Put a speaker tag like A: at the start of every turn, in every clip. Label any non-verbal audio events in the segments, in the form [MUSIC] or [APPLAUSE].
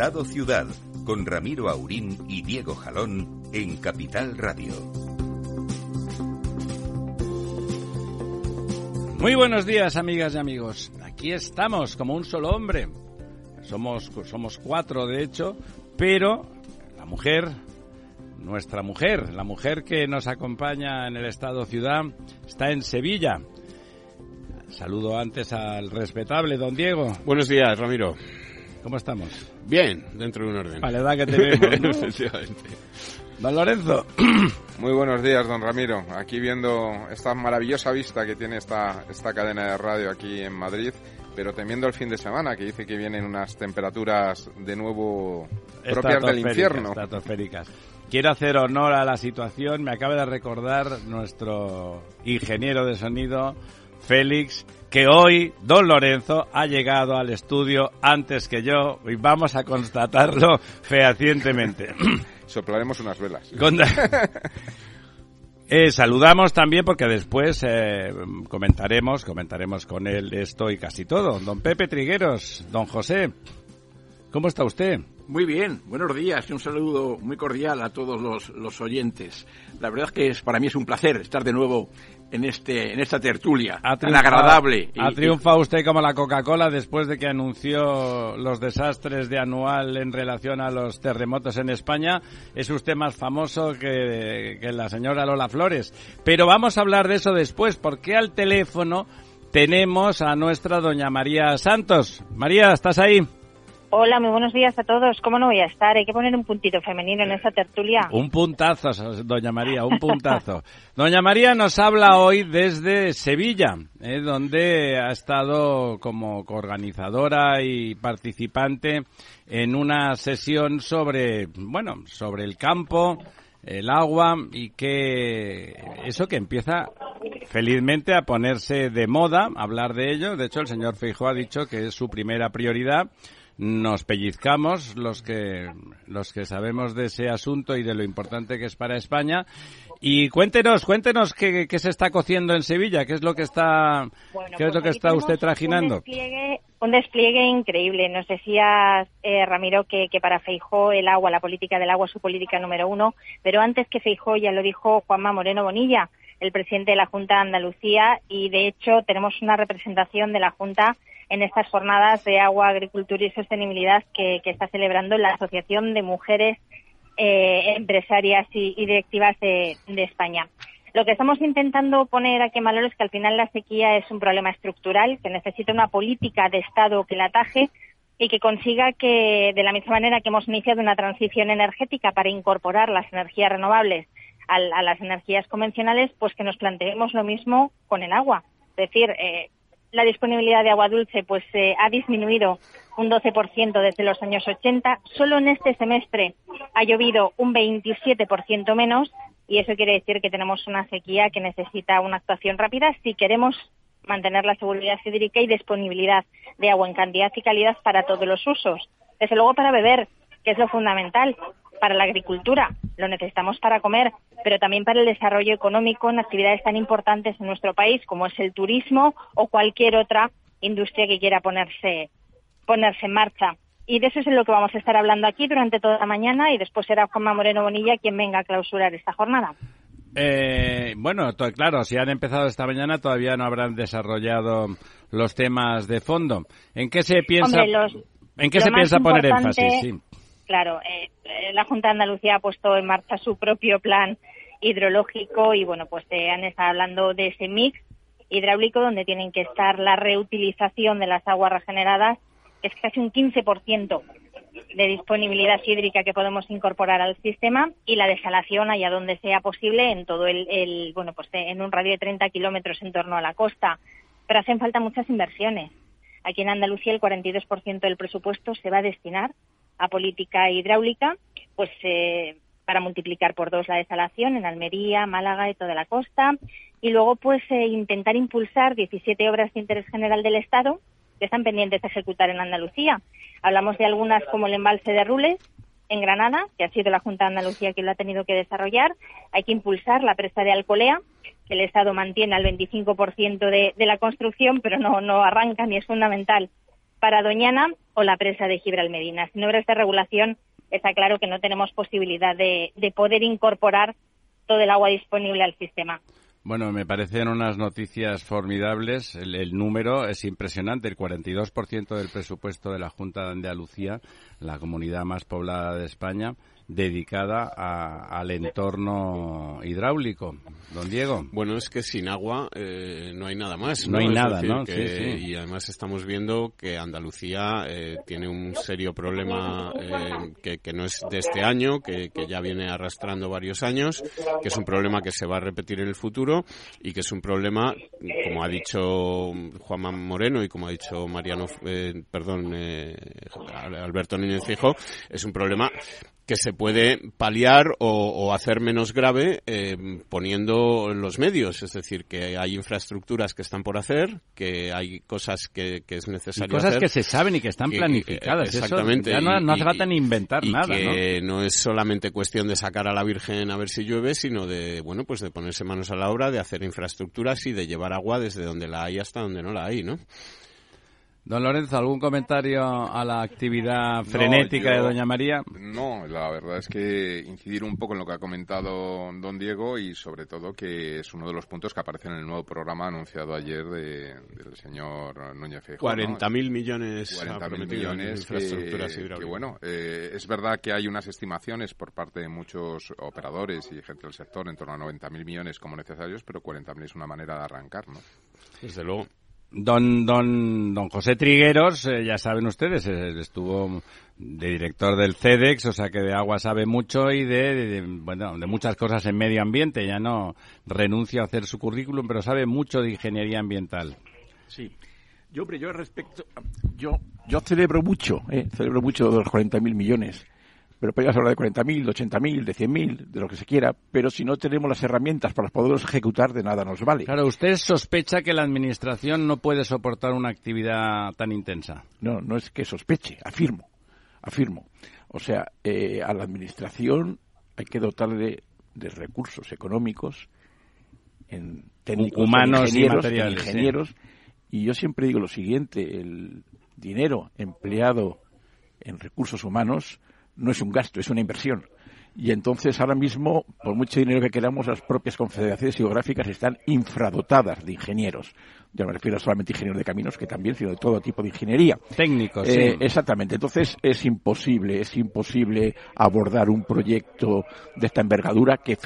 A: Estado Ciudad, con Ramiro Aurín y Diego Jalón en Capital Radio.
B: Muy buenos días, amigas y amigos. Aquí estamos como un solo hombre. Somos, somos cuatro, de hecho, pero la mujer, nuestra mujer, la mujer que nos acompaña en el Estado Ciudad, está en Sevilla. Saludo antes al respetable don Diego.
C: Buenos días, Ramiro.
B: ¿Cómo estamos?
C: Bien, dentro de un orden.
B: Que tenemos, [LAUGHS] Don Lorenzo. [CLEARS THROAT]
D: Muy buenos días, don Ramiro. Aquí viendo esta maravillosa vista que tiene esta, esta cadena de radio aquí en Madrid, pero temiendo el fin de semana, que dice que vienen unas temperaturas de nuevo propias del infierno.
B: Estratosféricas. Quiero hacer honor a la situación. Me acaba de recordar nuestro ingeniero de sonido, Félix, que hoy don Lorenzo ha llegado al estudio antes que yo y vamos a constatarlo [LAUGHS] fehacientemente. [CLEARS THROAT]
D: Soplaremos unas velas. [LAUGHS]
B: Eh, saludamos también porque después eh, comentaremos, comentaremos con él esto y casi todo. Don Pepe Trigueros, don José, ¿cómo está usted?
E: Muy bien, buenos días y un saludo muy cordial a todos los, los oyentes. La verdad es que es, para mí es un placer estar de nuevo en este en esta tertulia tan agradable.
B: Ha triunfado usted como la Coca-Cola después de que anunció los desastres de anual en relación a los terremotos en España. Es usted más famoso que, que la señora Lola Flores. Pero vamos a hablar de eso después, porque al teléfono tenemos a nuestra doña María Santos. María, ¿estás ahí?
F: Hola, muy buenos días a todos. ¿Cómo no voy a estar? Hay que poner un puntito femenino en esta tertulia.
B: Un puntazo, doña María, un puntazo. [LAUGHS] doña María nos habla hoy desde Sevilla, eh, donde ha estado como organizadora y participante en una sesión sobre, bueno, sobre el campo, el agua y que eso que empieza felizmente a ponerse de moda, hablar de ello. De hecho, el señor Feijóo ha dicho que es su primera prioridad nos pellizcamos los que los que sabemos de ese asunto y de lo importante que es para España. Y cuéntenos cuéntenos qué, qué se está cociendo en Sevilla qué es lo que está qué es lo
F: pues
B: que está usted trajinando
F: un despliegue, un despliegue increíble. Nos decía eh, Ramiro que, que para Feijó el agua la política del agua es su política número uno pero antes que Feijó ya lo dijo Juanma Moreno Bonilla el presidente de la Junta de Andalucía y de hecho tenemos una representación de la Junta en estas jornadas de agua, agricultura y sostenibilidad que, está celebrando la Asociación de Mujeres eh, Empresarias y, Directivas de, España. Lo que estamos intentando poner aquí en valor es que al final la sequía es un problema estructural, que necesita una política de Estado que la ataje y que consiga que, de la misma manera que hemos iniciado una transición energética para incorporar las energías renovables a, las energías convencionales, pues que nos planteemos lo mismo con el agua. Es decir, eh, la disponibilidad de agua dulce pues eh, ha disminuido un 12% desde los años 80. Solo en este semestre ha llovido un 27% menos y eso quiere decir que tenemos una sequía que necesita una actuación rápida si queremos mantener la seguridad hídrica y disponibilidad de agua en cantidad y calidad para todos los usos. Desde luego para beber, que es lo fundamental, para la agricultura, lo necesitamos para comer, pero también para el desarrollo económico en actividades tan importantes en nuestro país como es el turismo o cualquier otra industria que quiera ponerse, ponerse en marcha. Y de eso es lo que vamos a estar hablando aquí durante toda la mañana y después será Juanma Moreno Bonilla quien venga a clausurar esta jornada.
B: Eh, bueno, claro, si han empezado esta mañana todavía no habrán desarrollado los temas de fondo. ¿En qué se piensa, ¿en qué se piensa poner énfasis? Sí
F: claro, eh, eh, la Junta de Andalucía ha puesto en marcha su propio plan hidrológico y bueno, pues se han estado hablando de ese mix hidráulico donde tienen que estar la reutilización de las aguas regeneradas, que es casi un 15% de disponibilidad hídrica que podemos incorporar al sistema y la desalación allá donde sea posible en todo el, bueno, pues en un radio de 30 kilómetros en torno a la costa. Pero hacen falta muchas inversiones. Aquí en Andalucía el 42% del presupuesto se va a destinar a política hidráulica, pues eh, para multiplicar por dos la desalación en Almería, Málaga y toda la costa. Y luego, pues, eh, intentar impulsar 17 obras de interés general del Estado que están pendientes de ejecutar en Andalucía. Hablamos de algunas como el embalse de Rules, en Granada, que ha sido la Junta de Andalucía quien lo ha tenido que desarrollar. Hay que impulsar la presa de Alcolea, que el Estado mantiene al 25% de, de la construcción, pero no, no arranca ni es fundamental para Doñana o la presa de Gibralmedina. Sin obras de regulación está claro que no tenemos posibilidad de, de poder incorporar todo el agua disponible al sistema.
B: Bueno, me parecen unas noticias formidables. El, número es impresionante. El 42% del presupuesto de la Junta de Andalucía, la comunidad más poblada de España, dedicada al entorno hidráulico. Don Diego.
C: Bueno, es que sin agua eh, no hay nada más.
B: No, hay nada, ¿no?
C: Y además estamos viendo que Andalucía eh, tiene un serio problema eh, que, no es de este año, que, ya viene arrastrando varios años, que es un problema que se va a repetir en el futuro y que es un problema, como ha dicho Juanma Moreno y como ha dicho Mariano, perdón, Alberto Núñez Fijo, es un problema que se puede paliar o, hacer menos grave eh, poniendo los medios. Es decir, que hay infraestructuras que están por hacer, que hay cosas que, es necesario y
B: cosas que se saben y que están planificadas.
C: exactamente.
B: ya no, hace falta ni inventar
C: y
B: nada.
C: Que ¿no? es solamente cuestión de sacar a la Virgen a ver si llueve, sino de, bueno, pues de ponerse manos a la obra, de hacer infraestructuras y de llevar agua desde donde la hay hasta donde no la hay, ¿no?
B: Don Lorenzo, ¿algún comentario a la actividad frenética de Doña María?
D: No, la verdad es que incidir un poco en lo que ha comentado don Diego y sobre todo que es uno de los puntos que aparece en el nuevo programa anunciado ayer del señor Núñez Feijóo.
C: 40.000 millones
D: 40 millones infraestructuras que, que bueno, eh, es verdad que hay unas estimaciones por parte de muchos operadores y gente del sector en torno a 90.000 millones como necesarios, pero 40.000 es una manera de arrancar, ¿no?
C: Desde luego.
B: Don, don, don José Trigueros, eh, ya saben ustedes, eh, estuvo de director del CEDEX, o sea que de agua sabe mucho y de, bueno, de muchas cosas en medio ambiente. Ya no renuncia a hacer su currículum, pero sabe mucho de ingeniería ambiental.
E: Sí. Yo, hombre, yo respecto, yo, yo celebro mucho, eh, celebro mucho de los 40.000 millones pero podríamos hablar de 40.000, de 80.000, de 100.000, de lo que se quiera, pero si no tenemos las herramientas para poderlos ejecutar, de nada nos vale.
B: Claro, usted sospecha que la Administración no puede soportar una actividad tan intensa.
E: No, no es que sospeche, afirmo, afirmo. O sea, eh, a la Administración hay que dotarle de recursos económicos, en técnicos,
B: humanos
E: y
B: materiales,
E: ingenieros. Y yo siempre digo lo siguiente, el dinero empleado en recursos humanos no es un gasto, es una inversión. Y entonces ahora mismo, por mucho dinero que queramos, las propias confederaciones geográficas están infradotadas de ingenieros yo no me refiero solamente a ingenieros de caminos, que también, sino de todo tipo de ingeniería.
B: Técnicos,
E: eh, Exactamente. Entonces es imposible, es imposible abordar un proyecto de esta envergadura que,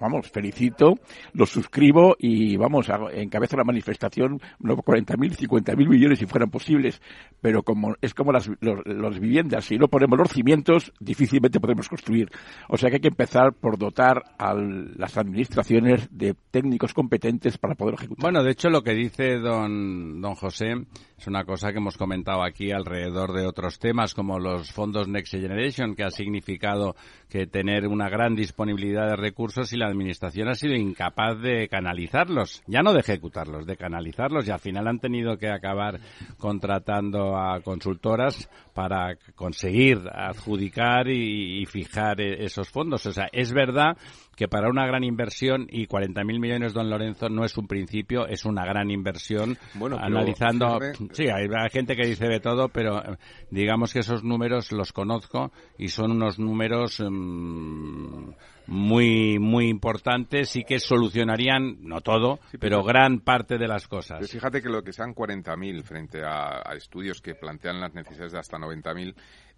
E: vamos, felicito, lo suscribo y, vamos, encabezo la manifestación, no 40.000, 50.000 millones si fueran posibles, pero como es como las los, viviendas, si no ponemos los cimientos, difícilmente podemos construir. O sea que hay que empezar por dotar a las administraciones de técnicos competentes para poder ejecutar.
B: Bueno, de hecho, lo que dice don, don José es una cosa que hemos comentado aquí alrededor de otros temas como los fondos Next Generation, que ha significado que tener una gran disponibilidad de recursos y la Administración ha sido incapaz de canalizarlos, ya no de ejecutarlos, de canalizarlos y al final han tenido que acabar contratando a consultoras para conseguir adjudicar y, fijar e, esos fondos. O sea, es verdad que para una gran inversión y 40.000 millones, don Lorenzo, no es un principio, es una gran inversión. Bueno, analizando, sí, hay, gente que dice de todo, pero eh, digamos que esos números los conozco y son unos números mm, muy muy importantes y que solucionarían no todo, pero, gran parte de las cosas.
D: fíjate que lo que sean 40.000 frente a, a, estudios que plantean las necesidades de hasta 90.000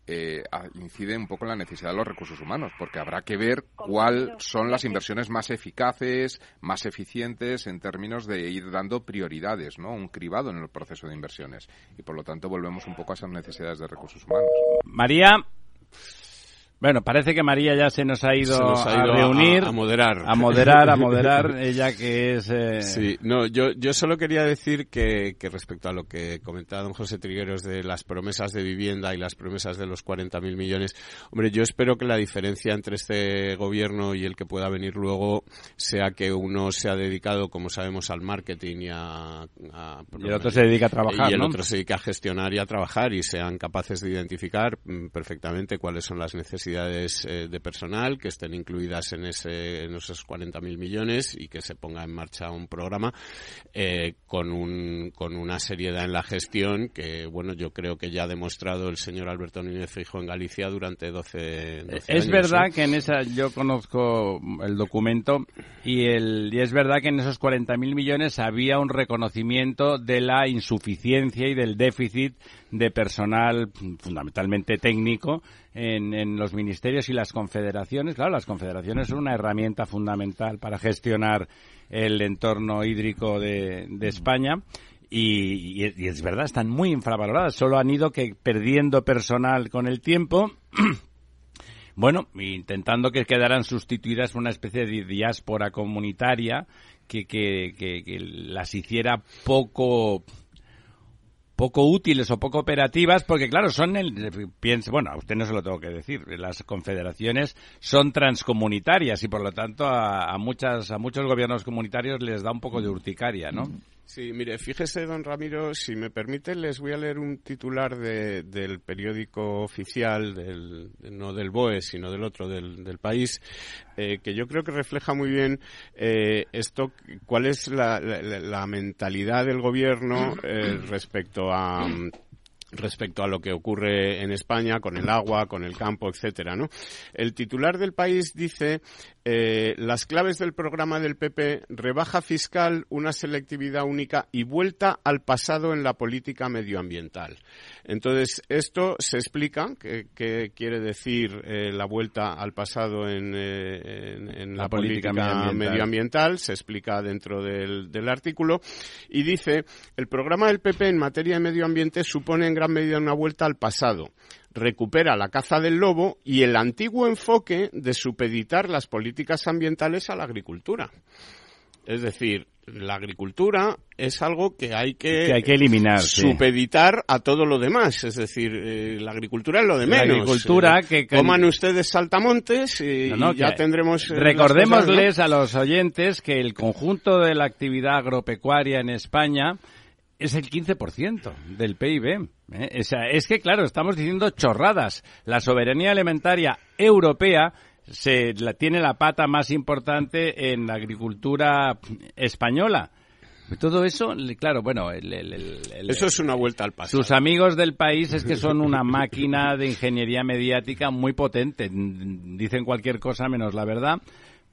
D: eh, incide un poco en la necesidad de los recursos humanos, porque habrá que ver cuáles son las inversiones más eficaces, más eficientes en términos de ir dando prioridades, ¿no? Un cribado en el proceso de inversiones. Y por lo tanto volvemos un poco a esas necesidades de recursos humanos.
B: María, Bueno, parece que María ya se nos ha ido, a, reunir.
C: A, moderar.
B: A moderar, a [LAUGHS] moderar, ella que es... Eh...
C: Sí, no, yo, yo solo quería decir que, que respecto a lo que comentaba don José Trigueros de las promesas de vivienda y las promesas de los 40.000 millones, hombre, yo espero que la diferencia entre este gobierno y el que pueda venir luego sea que uno se ha dedicado, como sabemos, al marketing y a...
B: y el otro se dedica a trabajar,
C: Y el
B: ¿no?
C: otro se dedica a gestionar y a trabajar y sean capaces de identificar mm, perfectamente cuáles son las necesidades necesidades eh, de personal que estén incluidas en, ese, en esos 40.000 millones y que se ponga en marcha un programa eh, con, un, con una seriedad en la gestión que, bueno, yo creo que ya ha demostrado el señor Alberto Núñez Fijo en Galicia durante 12, 12
B: Es verdad que en esa, yo conozco el documento y, el, y es verdad que en esos 40.000 millones había un reconocimiento de la insuficiencia y del déficit de personal fundamentalmente técnico en, en, los ministerios y las confederaciones. Claro, las confederaciones son una herramienta fundamental para gestionar el entorno hídrico de, de España. Y, es verdad, están muy infravaloradas. Solo han ido que perdiendo personal con el tiempo. [CLEARS THROAT] bueno, intentando que quedaran sustituidas por una especie de diáspora comunitaria que, que, que las hiciera poco poco útiles o poco operativas, porque claro, son el, piense, bueno, a usted no se lo tengo que decir, las confederaciones son transcomunitarias y por lo tanto a, a muchas, a muchos gobiernos comunitarios les da un poco de urticaria, ¿no?
C: Sí, mire, fíjese, don Ramiro, si me permite, les voy a leer un titular de, del periódico oficial, del, no del BOE, sino del otro, del, país, eh, que yo creo que refleja muy bien eh, esto, cuál es la, la, la mentalidad del gobierno eh, respecto a respecto a lo que ocurre en España con el agua, con el campo, etcétera, ¿no? El titular del país dice eh, las claves del programa del PP rebaja fiscal, una selectividad única y vuelta al pasado en la política medioambiental. Entonces esto se explica qué que quiere decir eh, la vuelta al pasado en, eh, en, en la, la, política, política medioambiental. medioambiental. se explica dentro del, del artículo y dice el programa del PP en materia de medio ambiente supone gran medida una vuelta al pasado. Recupera la caza del lobo y el antiguo enfoque de supeditar las políticas ambientales a la agricultura. Es decir, la agricultura es algo que hay que,
B: que hay que eliminar,
C: supeditar sí. a todo lo demás. Es decir, eh, la agricultura es lo de menos.
B: La agricultura
C: eh,
B: que, que,
C: coman ustedes saltamontes y,
B: no, no,
C: y ya tendremos.
B: Eh, recordémosles cosas, ¿no? a los oyentes que el conjunto de la actividad agropecuaria en España es el 15% del PIB. ¿eh? O sea, es que, claro, estamos diciendo chorradas. La soberanía alimentaria europea se la, tiene la pata más importante en la agricultura española. Todo eso, claro, bueno, el, el, el,
C: eso es una vuelta al pasado.
B: Sus amigos del país es que [LAUGHS] son una máquina de ingeniería mediática muy potente. Dicen cualquier cosa menos la verdad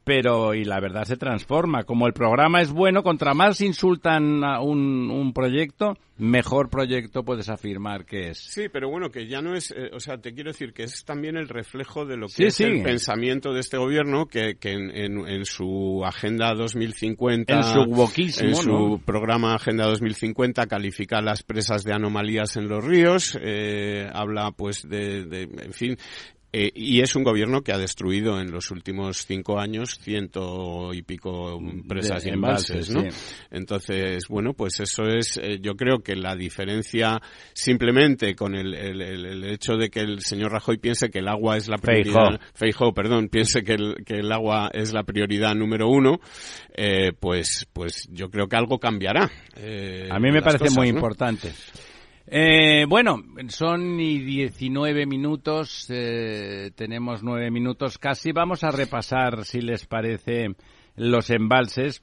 B: pero y la verdad se transforma. Como el programa es bueno, contra más insultan a un, un proyecto, mejor proyecto puedes afirmar que es.
C: Sí, pero bueno, que ya no es, eh, o sea, te quiero decir que es también el reflejo de lo que sí, es sí. el pensamiento de este gobierno, que, que en, en, en, su Agenda 2050,
B: en su boquísimo,
C: en su
B: ¿no?
C: programa Agenda 2050, califica las presas de anomalías en los ríos, eh, habla pues de, de, en fin, eh, y es un gobierno que ha destruido en los últimos cinco años ciento y pico presas
B: de,
C: y embalses, ¿no?
B: Sí.
C: Entonces, bueno, pues eso es, eh, yo creo que la diferencia simplemente con el, el, el, hecho de que el señor Rajoy piense que el agua es la prioridad, Feijóo, perdón, piense que el, que el agua es la prioridad número uno, eh, pues, pues yo creo que algo cambiará. Eh,
B: A mí me parece cosas, muy ¿no? importante. Eh, bueno, son y 19 minutos, eh, tenemos 9 minutos casi. Vamos a repasar, si les parece, los embalses.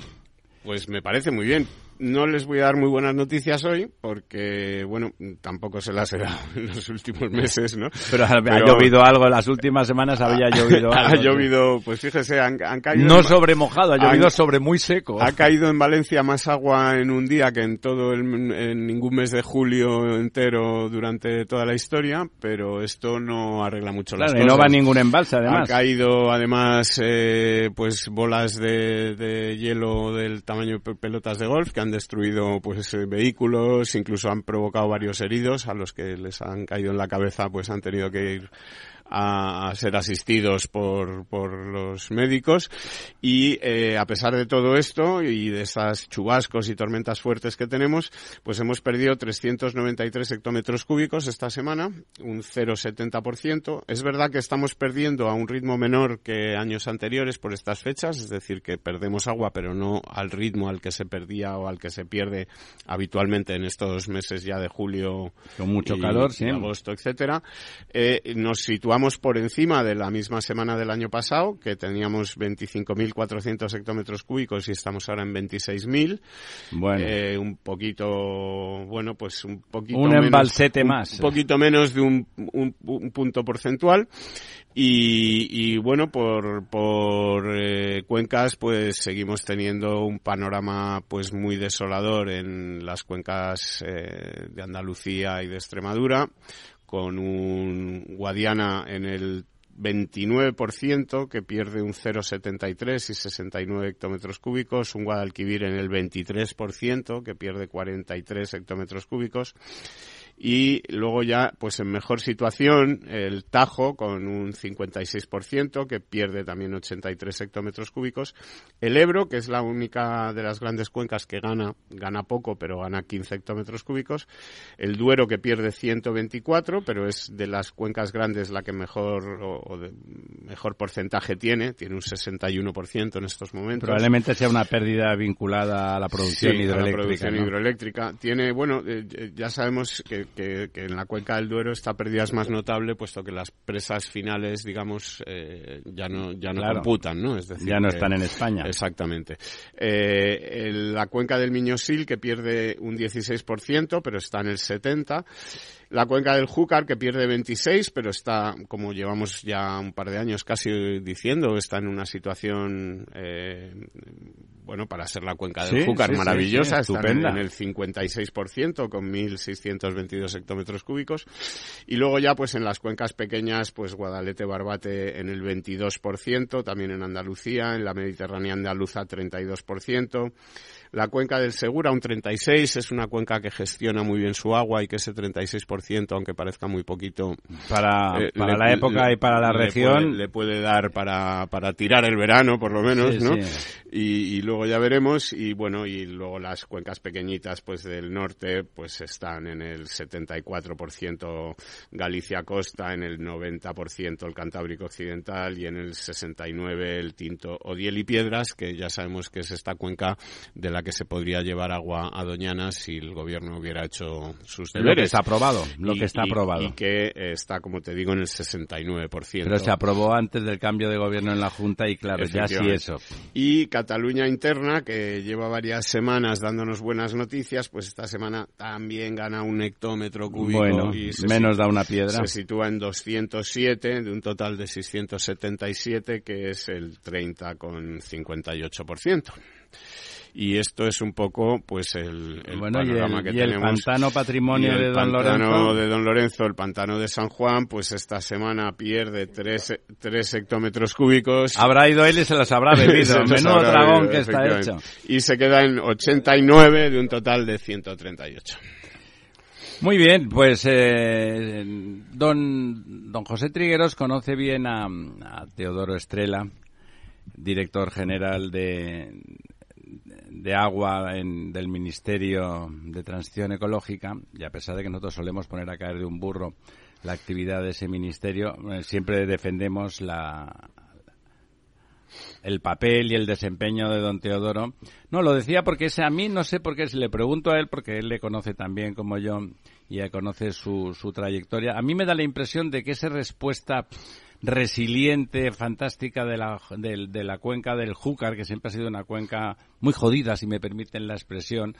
C: Pues me parece muy bien no les voy a dar muy buenas noticias hoy porque, bueno, tampoco se las he dado [LAUGHS] en los últimos meses, ¿no?
B: Pero ha, Pero, ha llovido algo, las últimas semanas había [LAUGHS] llovido
C: ha,
B: algo.
C: Ha llovido, pues fíjese, han, han caído...
B: No en, sobre mojado, ha llovido han, sobre muy seco.
C: Ha caído en Valencia más agua en un día que en todo el, en ningún mes de julio entero durante toda la historia, pero esto no arregla mucho
B: claro,
C: las
B: cosas.
C: y
B: no va ningún embalse, además.
C: Ha caído, además, eh, pues bolas de, de hielo del tamaño de pelotas de golf que han destruido pues eh, vehículos, incluso han provocado varios heridos a los que les han caído en la cabeza, pues han tenido que ir a, ser asistidos por, por los médicos y eh, a pesar de todo esto y de esas chubascos y tormentas fuertes que tenemos, pues hemos perdido 393 hectómetros cúbicos esta semana, un 0,70%. Es verdad que estamos perdiendo a un ritmo menor que años anteriores por estas fechas, es decir, que perdemos agua, pero no al ritmo al que se perdía o al que se pierde habitualmente en estos meses ya de julio,
B: con mucho calor, sí.
C: agosto, etcétera. Eh, nos situamos por encima de la misma semana del año pasado, que teníamos 25.400 hectómetros cúbicos y estamos ahora en 26.000. Bueno, eh, un poquito, bueno, pues un poquito
B: un embalsete más,
C: un poquito menos de un, un punto porcentual. Y, bueno, por, por eh, cuencas, pues seguimos teniendo un panorama pues muy desolador en las cuencas eh, de Andalucía y de Extremadura, con un Guadiana en el 29% que pierde un 0,73 y 69 hectómetros cúbicos, un Guadalquivir en el 23% que pierde 43 hectómetros cúbicos y luego ya, pues en mejor situación, el Tajo con un 56%, que pierde también 83 hectómetros cúbicos. El Ebro, que es la única de las grandes cuencas que gana, gana poco, pero gana 15 hectómetros cúbicos. El Duero, que pierde 124, pero es de las cuencas grandes la que mejor, o, de mejor porcentaje tiene, tiene un 61% en estos momentos.
B: Probablemente sea una pérdida vinculada a la producción hidroeléctrica. A la producción
C: hidroeléctrica. Tiene, bueno, eh, ya sabemos que que, en la cuenca del Duero esta pérdida es más notable, puesto que las presas finales, digamos, eh, ya no, ya no computan, ¿no?
B: Es decir, ya no están en España.
C: Exactamente. Eh, la cuenca del Miñosil, que pierde un 16%, pero está en el 70%. La cuenca del Júcar, que pierde 26, pero está, como llevamos ya un par de años casi diciendo, está en una situación, eh, bueno, para ser la cuenca del Júcar maravillosa, está en, el 56% con 1.622 hectómetros cúbicos. Y luego ya, pues en las cuencas pequeñas, pues Guadalete, Barbate en el 22%, también en Andalucía, en la Mediterránea andaluza 32%. La cuenca del Segura, un 36, es una cuenca que gestiona muy bien su agua y que ese 36%, aunque parezca muy poquito...
B: Para, eh, para la época y para la región...
C: le puede dar para, para tirar el verano, por lo menos, ¿no? Y, luego ya veremos. Y bueno, y luego las cuencas pequeñitas, pues del norte, pues están en el 74% Galicia Costa, en el 90% el Cantábrico Occidental y en el 69% el Tinto Odiel y Piedras, que ya sabemos que es esta cuenca de la que se podría llevar agua a Doñana si el gobierno hubiera hecho sus deberes.
B: Aprobado, lo que está aprobado.
C: Y, que está, como te digo, en el 69%.
B: Pero se aprobó antes del cambio de gobierno en la Junta y claro, ya sí eso.
C: Y Cataluña Interna, que lleva varias semanas dándonos buenas noticias, pues esta semana también gana un hectómetro cúbico.
B: Bueno, y menos da una piedra.
C: Se sitúa en 207 de un total de 677, que es el 30,58% y esto es un poco pues el, el panorama que tenemos.
B: el pantano patrimonio de Don
C: Lorenzo. de Don Lorenzo, el pantano de San Juan, pues esta semana pierde tres, tres hectómetros cúbicos.
B: Habrá ido él y se los habrá [LAUGHS] bebido. Menudo dragón que está hecho.
C: Y se queda en 89 de un total de 138.
B: Muy bien, pues eh, don, don José Trigueros conoce bien a, a Teodoro Estrela, director general de, de agua en, del Ministerio de Transición Ecológica, y a pesar de que nosotros solemos poner a caer de un burro la actividad de ese ministerio, eh, siempre defendemos la, el papel y el desempeño de don Teodoro. No, lo decía porque ese a mí no sé por qué, si le pregunto a él, porque él le conoce tan bien como yo y conoce su, su trayectoria, a mí me da la impresión de que esa respuesta resiliente, fantástica de la, de, la cuenca del Júcar, que siempre ha sido una cuenca muy jodida, si me permiten la expresión,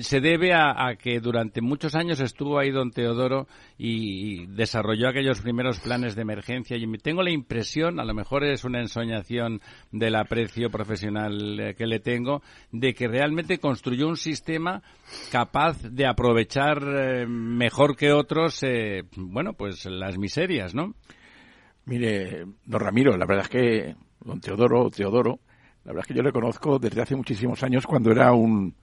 B: se debe a, que durante muchos años estuvo ahí don Teodoro y, desarrolló aquellos primeros planes de emergencia y tengo la impresión, a lo mejor es una ensoñación del aprecio profesional eh, que le tengo, de que realmente construyó un sistema capaz de aprovechar eh, mejor que otros, eh, bueno, pues las miserias, ¿no?
E: Mire, don Ramiro, la verdad es que don Teodoro, Teodoro, la verdad es que yo le conozco desde hace muchísimos años cuando era un,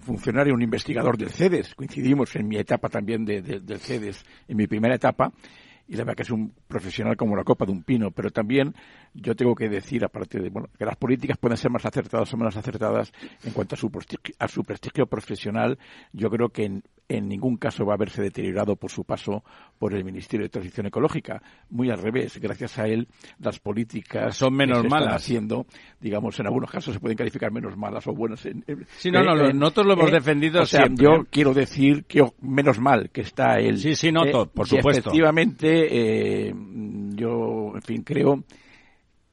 E: funcionario, un investigador del CEDES. Coincidimos en mi etapa también del CEDES, en mi primera etapa. y la verdad que es un profesional como la copa de un pino, pero también yo tengo que decir, aparte de bueno, que las políticas pueden ser más acertadas o menos acertadas en cuanto a su, a su prestigio profesional, yo creo que en, en ningún caso va a verse deteriorado por su paso por el Ministerio de Transición Ecológica. Muy al revés, gracias a él las políticas
B: son menos malas
E: haciendo, digamos, en algunos casos se pueden calificar menos malas o buenas. En,
B: sí, no, no, nosotros lo hemos defendido o sea,
E: Yo quiero decir que menos mal que está él.
B: Sí, sí, no, por supuesto.
E: efectivamente, eh, yo, en fin, creo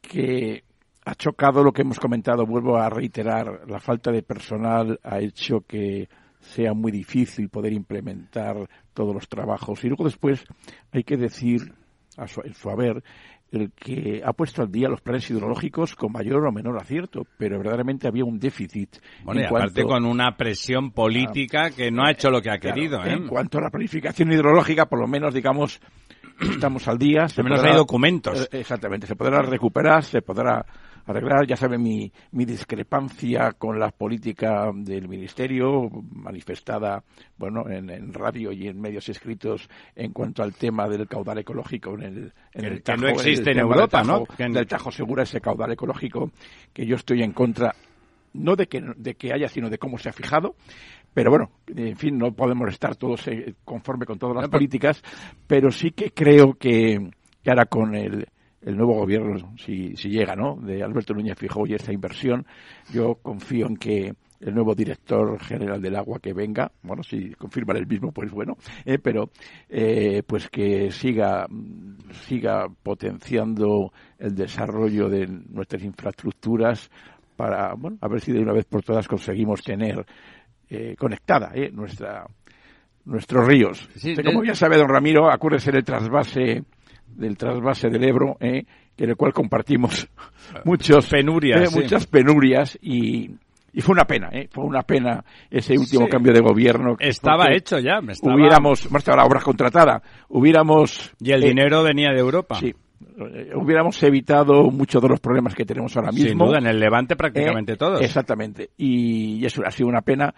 E: que ha chocado lo que hemos comentado, vuelvo a reiterar, la falta de personal ha hecho que sea muy difícil poder implementar todos los trabajos. Y luego después hay que decir, a su, su haber, el que ha puesto al día los planes hidrológicos con mayor o menor acierto, pero verdaderamente había un déficit.
B: Bueno, y aparte con una presión política que no ha hecho lo que ha querido. ¿eh?
E: En cuanto a la planificación hidrológica, por lo menos, digamos, estamos al día.
B: Se menos hay documentos.
E: Eh, exactamente, se podrá recuperar, se podrá arreglar. Ya sabe mi, mi discrepancia con la política del Ministerio, manifestada bueno en, en, radio y en medios escritos en cuanto al tema del caudal ecológico en el, en
B: el
E: Tajo.
B: Que no existe en Europa,
E: del Tajo,
B: ¿no? Que
E: Del Tajo Segura, ese caudal ecológico, que yo estoy en contra no de que, de que haya, sino de cómo se ha fijado. Pero bueno, en fin, no podemos estar todos eh, conforme con todas las no, políticas, pero sí que creo que, que ahora con el, el nuevo gobierno, si, si llega, ¿no? De Alberto Núñez Fijó y esta inversión, yo confío en que el nuevo director general del agua que venga, bueno, si confirma el mismo, pues bueno, eh, pero eh, pues que siga, siga potenciando el desarrollo de nuestras infraestructuras para, bueno, a ver si de una vez por todas conseguimos tener eh, conectada eh, nuestra nuestros ríos. Sí, como ya sabe don Ramiro, acuérdese del trasvase del trasvase del Ebro, eh, en el cual compartimos muchos
B: penurias,
E: eh, muchas penurias y, y fue una pena, ¿eh? fue una pena ese último sí. cambio de gobierno.
B: Estaba hecho ya, me estaba...
E: Hubiéramos, más la obra contratada, hubiéramos...
B: Y el eh, dinero venía de Europa.
E: Sí, eh, hubiéramos evitado muchos de los problemas que tenemos ahora mismo.
B: Sin duda, en el Levante prácticamente
E: eh,
B: todos.
E: Exactamente, y eso ha sido una pena.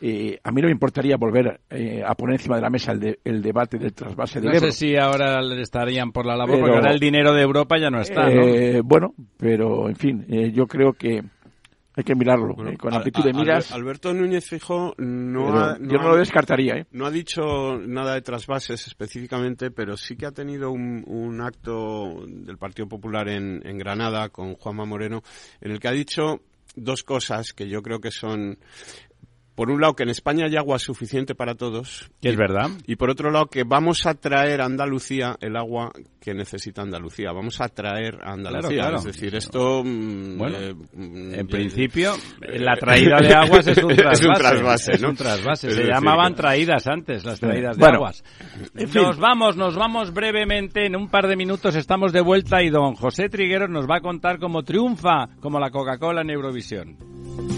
E: Eh, a mí no me importaría volver eh, a poner encima de la mesa el, de, el debate del trasvase del
B: no
E: Ebro.
B: sé si ahora le estarían por la labor, pero, porque ahora el dinero de Europa ya no está,
E: eh,
B: ¿no?
E: Bueno, pero en fin, eh, yo creo que hay que mirarlo bueno, eh, con amplitud de miras.
C: Alberto Núñez Fijo no, ha,
E: no yo no lo descartaría. ¿eh?
C: No ha dicho nada de trasvases específicamente, pero sí que ha tenido un, un acto del Partido Popular en, en Granada con Juanma Moreno, en el que ha dicho dos cosas que yo creo que son por un lado que en España hay agua suficiente para todos.
B: Y es verdad.
C: Y por otro lado que vamos a traer a Andalucía el agua que necesita Andalucía. Vamos a traer a Andalucía.
B: Claro, claro.
C: Es decir, esto...
B: Bueno,
C: eh,
B: en principio, la traída de [LAUGHS] aguas es un trasvase.
C: es un trasvase,
B: es
C: ¿no?
B: un trasvase.
C: Es
B: Se llamaban
C: que-
B: traídas antes, las traídas de
E: Bueno,
B: aguas.
E: en fin.
B: Nos vamos, nos vamos brevemente. En un par de minutos estamos de vuelta y don José Trigueros nos va a contar cómo triunfa como la Coca-Cola en Eurovisión.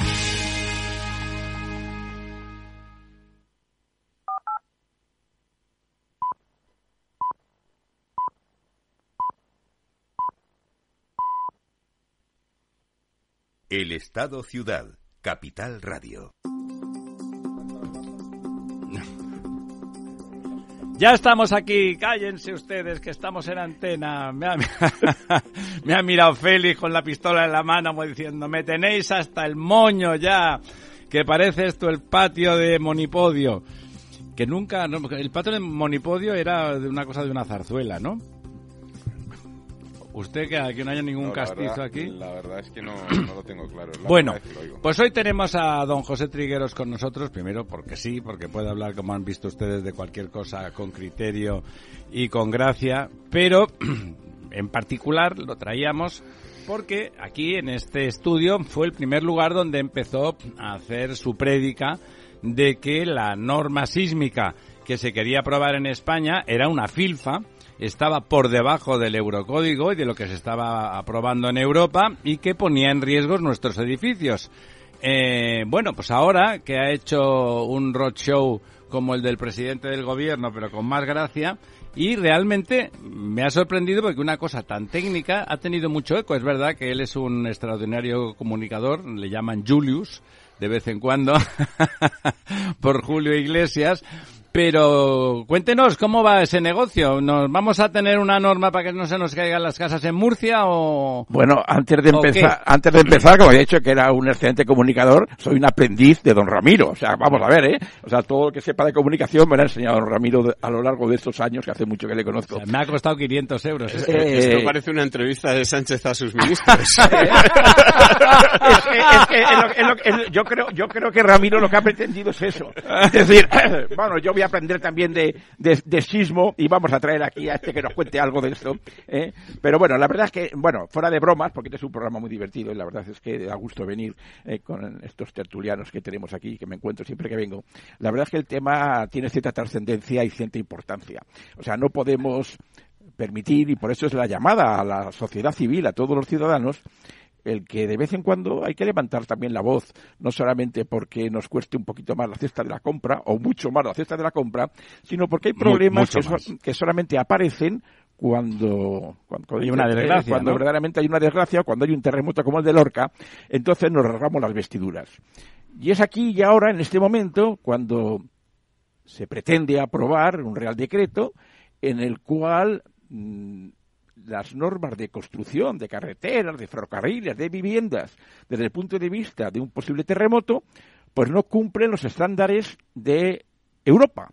A: El Estado Ciudad, Capital Radio.
B: Ya estamos aquí, cállense ustedes que estamos en antena. [LAUGHS] Me ha, mirado Félix con la pistola en la mano como diciendo, me tenéis hasta el moño ya, que parece esto el patio de Monipodio. Que nunca, el patio de Monipodio era de una cosa de una zarzuela, ¿no? ¿Usted que, que no haya ningún castizo aquí?
D: La verdad es que no, lo tengo claro.
B: Bueno, pues hoy tenemos a don José Trigueros con nosotros, primero porque sí, porque puede hablar, como han visto ustedes, de cualquier cosa con criterio y con gracia, pero [CLEARS THROAT] en particular lo traíamos porque aquí en este estudio fue el primer lugar donde empezó a hacer su prédica de que la norma sísmica que se quería aprobar en España era una filfa estaba por debajo del eurocódigo y de lo que se estaba aprobando en Europa y que ponía en riesgo nuestros edificios. Eh, bueno, pues ahora que ha hecho un roadshow como el del presidente del gobierno, pero con más gracia, y realmente me ha sorprendido porque una cosa tan técnica ha tenido mucho eco. Es verdad que él es un extraordinario comunicador, le llaman Julius de vez en cuando, [LAUGHS] por Julio Iglesias, pero cuéntenos, ¿cómo va ese negocio? ¿Nos vamos a tener una norma para que no se nos caigan las casas en Murcia o...?
E: Bueno, antes de empezar, antes de empezar, como he dicho que era un excelente comunicador, soy un aprendiz de don Ramiro. O sea, vamos a ver, ¿eh? O sea, todo lo que sepa de comunicación me lo ha enseñado don Ramiro a lo largo de estos años, que hace mucho que le conozco.
B: me ha costado 500 euros.
C: Eh, Esto parece una entrevista de Sánchez a sus ministros.
E: yo creo, yo creo que Ramiro lo que ha pretendido es eso. Es decir, [COUGHS] bueno, yo voy a aprender también de, de, sismo y vamos a traer aquí a este que nos cuente algo de esto. ¿eh? Pero bueno, la verdad es que, bueno, fuera de bromas, porque este es un programa muy divertido y la verdad es que da gusto venir eh, con estos tertulianos que tenemos aquí, que me encuentro siempre que vengo. La verdad es que el tema tiene cierta trascendencia y cierta importancia. O sea, no podemos permitir, y por eso es la llamada a la sociedad civil, a todos los ciudadanos, el que de vez en cuando hay que levantar también la voz, no solamente porque nos cueste un poquito más la cesta de la compra, o mucho más la cesta de la compra, sino porque hay problemas que, solamente aparecen cuando, cuando,
B: hay una desgracia,
E: cuando verdaderamente hay una desgracia, cuando hay un terremoto como el de Lorca, entonces nos rasgamos las vestiduras. Y es aquí y ahora, en este momento, cuando se pretende aprobar un real decreto en el cual mm, las normas de construcción de carreteras, de ferrocarriles, de viviendas, desde el punto de vista de un posible terremoto, pues no cumplen los estándares de Europa.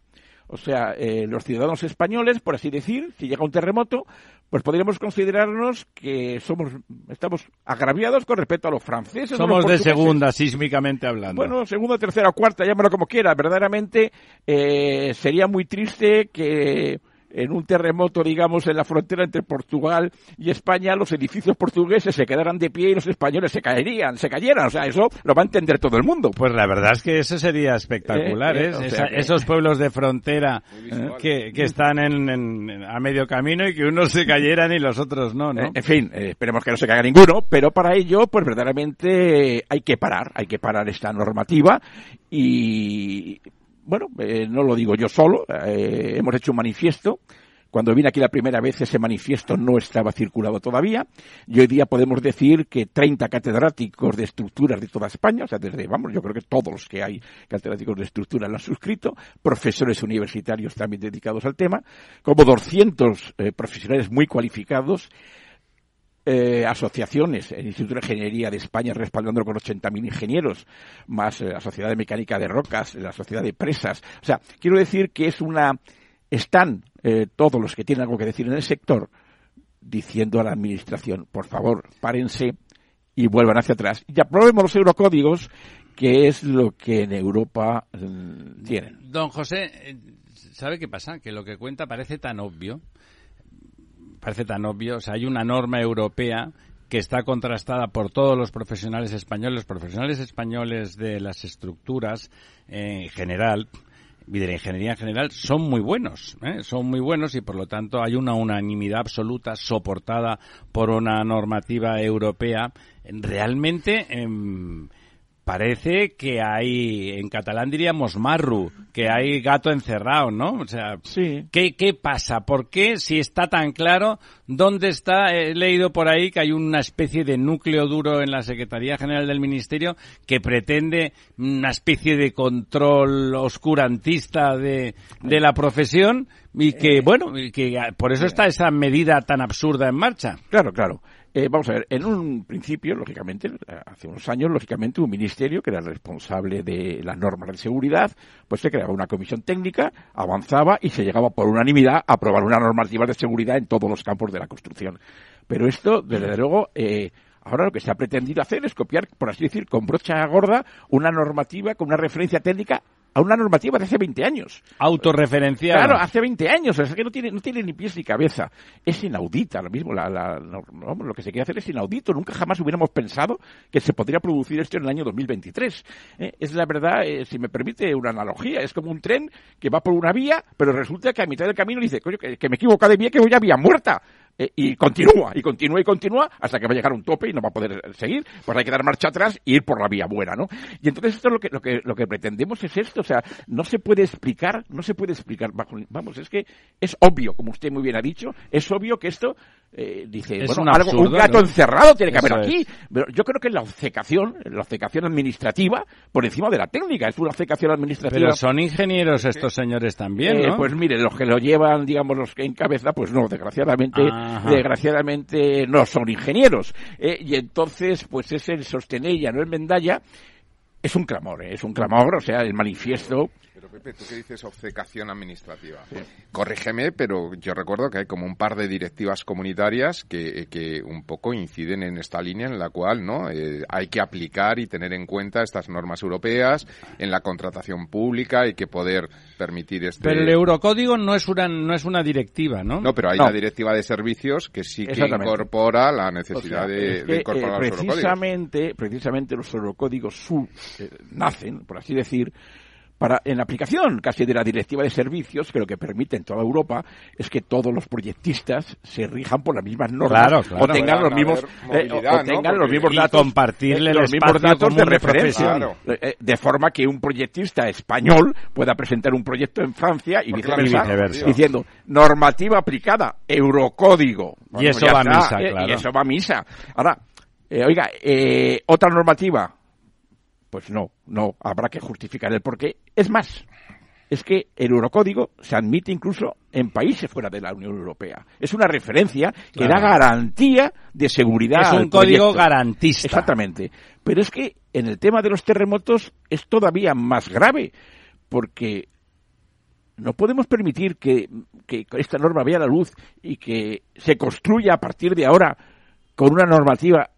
E: O sea, eh, los ciudadanos españoles, por así decir, si llega un terremoto, pues podríamos considerarnos que somos, estamos agraviados con respecto a los franceses.
B: Somos de segunda, sísmicamente hablando.
E: Bueno, segunda, tercera, cuarta, llámalo como quiera. Verdaderamente eh, sería muy triste que en un terremoto, digamos, en la frontera entre Portugal y España, los edificios portugueses se quedaran de pie y los españoles se caerían, se cayeran. O sea, eso lo va a entender todo el mundo.
B: Pues la verdad es que eso sería espectacular, ¿eh? ¿eh? Esos pueblos de frontera [LAUGHS] que, que están en, a medio camino y que unos se cayeran y los otros no, ¿no?
E: En fin, eh, esperemos que no se caiga ninguno, pero para ello, pues verdaderamente hay que parar, hay que parar esta normativa y bueno, eh, no lo digo yo solo, eh, hemos hecho un manifiesto. Cuando vine aquí la primera vez ese manifiesto no estaba circulado todavía y hoy día podemos decir que 30 catedráticos de estructuras de toda España, o sea, desde, vamos, yo creo que todos los que hay catedráticos de estructuras lo han suscrito, profesores universitarios también dedicados al tema, como 200 eh, profesionales muy cualificados eh, asociaciones, el Instituto de Ingeniería de España respaldándolo con 80.000 ingenieros, más eh, la Sociedad de Mecánica de Rocas, la Sociedad de Presas. O sea, quiero decir que es una. Están eh, todos los que tienen algo que decir en el sector diciendo a la Administración, por favor, párense y vuelvan hacia atrás. Y aprobemos los eurocódigos, que es lo que en Europa mm, tienen.
B: Don José, ¿sabe qué pasa? Que lo que cuenta parece tan obvio parece tan obvio. O sea, hay una norma europea que está contrastada por todos los profesionales españoles, los profesionales españoles de las estructuras en general y de la ingeniería en general son muy buenos, ¿eh? son muy buenos y por lo tanto hay una unanimidad absoluta soportada por una normativa europea realmente em, parece que hay, en catalán diríamos marru, que hay gato encerrado, ¿no? O sea, ¿qué, ¿qué pasa? ¿Por qué, si está tan claro, dónde está? He leído por ahí que hay una especie de núcleo duro en la Secretaría General del Ministerio que pretende una especie de control oscurantista de, de la profesión y que, bueno, y que por eso está esa medida tan absurda en marcha.
E: Claro, claro. Eh, vamos a ver, en un principio, lógicamente, hace unos años, lógicamente, un ministerio que era el responsable de las normas de seguridad, pues se creaba una comisión técnica, avanzaba y se llegaba por unanimidad a aprobar una normativa de seguridad en todos los campos de la construcción. Pero esto, desde luego, eh, Ahora lo que se ha pretendido hacer es copiar, por así decir, con brocha gorda, una normativa con una referencia técnica a una normativa de hace 20 años.
B: Autorreferencial.
E: Claro, hace 20 años, o sea que no tiene, no tiene ni pies ni cabeza. Es inaudita, lo mismo, la, la, lo que se quiere hacer es inaudito. Nunca jamás hubiéramos pensado que se podría producir esto en el año 2023. ¿eh? Es la verdad, eh, si me permite una analogía, es como un tren que va por una vía, pero resulta que a mitad del camino dice, coño, que, que me equivoco de vía, que voy a vía muerta. Eh, y continúa, y continúa, y continúa, hasta que va a llegar un tope y no va a poder seguir, pues hay que dar marcha atrás e ir por la vía buena, ¿no? Y entonces esto lo que, lo que, lo que pretendemos es esto, o sea, no se puede explicar, no se puede explicar bajo, vamos, es que es obvio, como usted muy bien ha dicho, es obvio que esto eh, dice, bueno, un, algo, un gato encerrado tiene que haber aquí. Pero yo creo que la obcecación, la obcecación administrativa, por encima de la técnica, es una obcecación administrativa.
B: Pero son ingenieros estos señores también,
E: eh,
B: ¿no?
E: pues mire, los que lo llevan, digamos, los que encabeza, pues no, desgraciadamente, desgraciadamente no son ingenieros. Eh, y entonces, pues es el Sostenella, no el Mendalla, es un clamor, es un clamor, o sea, el manifiesto
D: pero Pepe, tú qué dices obcecación administrativa. Corrígeme, pero yo recuerdo que hay como un par de directivas comunitarias que, que un poco inciden en esta línea en la cual no eh, hay que aplicar y tener en cuenta estas normas europeas en la contratación pública hay que poder permitir este.
B: Pero el eurocódigo no es una no es una directiva, ¿no?
D: No, pero hay una directiva de servicios que sí que incorpora la necesidad de, incorporar
E: eh, precisamente, Precisamente los eurocódigos eh, nacen, por así decir para, en la aplicación casi de la directiva de servicios, que lo que permite en toda Europa es que todos los proyectistas se rijan por las mismas normas. O tengan los mismos eh, o, tengan los mismos datos
B: compartirle eh, los mismos datos
E: de referencia. eh, de forma que un proyectista español pueda presentar un proyecto en Francia y viceversa, diciendo normativa aplicada eurocódigo
B: y eso va a misa claro.
E: y eso va a misa. Ahora oiga otra normativa pues no, no, habrá que justificar el porqué. Es más, es que el eurocódigo se admite incluso en países fuera de la Unión Europea. Es una referencia que da garantía de seguridad.
B: Es un código garantista.
E: Exactamente. Pero es que en el tema de los terremotos es todavía más grave, porque no podemos permitir que, que esta norma vea la luz y que se construya a partir de ahora con una normativa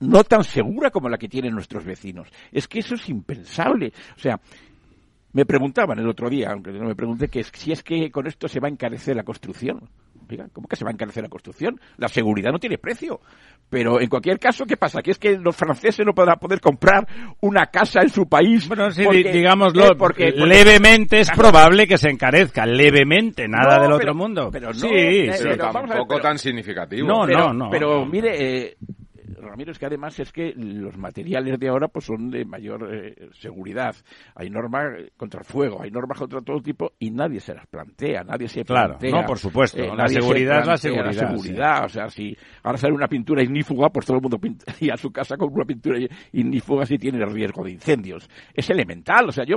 E: no tan segura como la que tienen nuestros vecinos. Es que eso es impensable. O sea, me preguntaban el otro día, aunque no me pregunté, que si es que con esto se va a encarecer la construcción. ¿cómo que se va a encarecer la construcción? La seguridad no tiene precio. Pero en cualquier caso, ¿qué pasa? Que es que los franceses no podrán poder comprar una casa en su país.
B: Bueno, sí, digámoslo, porque, levemente es [LAUGHS] probable que se encarezca, levemente, nada del otro mundo.
D: Pero no, sí, tampoco tan significativo.
E: No, no, no. Pero mire, eh, Ramiro, es que además es que los materiales de ahora pues son de mayor eh, seguridad. Hay normas contra el fuego, hay normas contra todo tipo y nadie se las plantea, nadie se
B: claro,
E: plantea.
B: no, por supuesto. Eh, la seguridad es la seguridad.
E: La seguridad, o sea, si ahora sale una pintura ignífuga, pues todo el mundo pintaría [LAUGHS] su casa con una pintura ignífuga si tiene riesgo de incendios. Es elemental, o sea, yo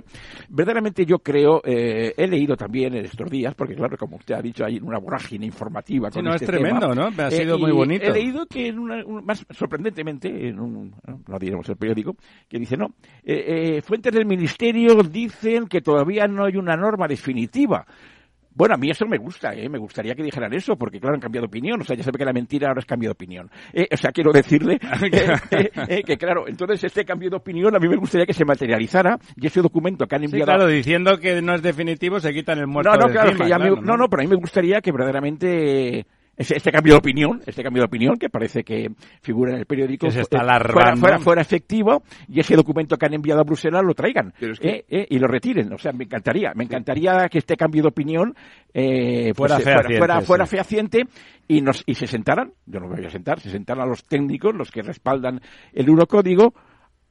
E: verdaderamente yo creo, eh, he leído también en estos días, porque claro, como usted ha dicho, hay una vorágine informativa con
B: no,
E: este
B: es tremendo, ¿no? Ha sido muy bonito.
E: He leído que en una, más sorprendentemente, en un, no diremos el periódico, que dice, no, eh, eh, fuentes del Ministerio dicen que todavía no hay una norma definitiva. Bueno, a mí eso me gusta, ¿eh? me gustaría que dijeran eso, porque claro, han cambiado de opinión, o sea, ya sabe que la mentira ahora es cambio de opinión. Eh, o sea, quiero decirle [LAUGHS] eh, que claro, entonces este cambio de opinión a mí me gustaría que se materializara y ese documento que han enviado...
B: Sí, claro, diciendo que no es definitivo se quitan el muerto
E: No, no,
B: de
E: claro,
B: encima,
E: que ya me-
B: claro,
E: no, no, pero a mí me gustaría que verdaderamente este, este cambio de opinión, este cambio de opinión que parece que figura en el periódico,
B: Que se está
E: eh, fuera, fuera, fuera efectivo y ese documento que han enviado a Bruselas lo traigan
D: Pero es que-
E: eh, eh, y lo retiren. O sea, me encantaría, me encantaría que este cambio de opinión eh, pues,
B: Fuera
E: fuera,
B: fehaciente,
E: fuera, fuera
B: sí.
E: fehaciente y, nos, y se sentaran, yo no me voy a sentar, se sentaran los técnicos, los que respaldan el Eurocódigo,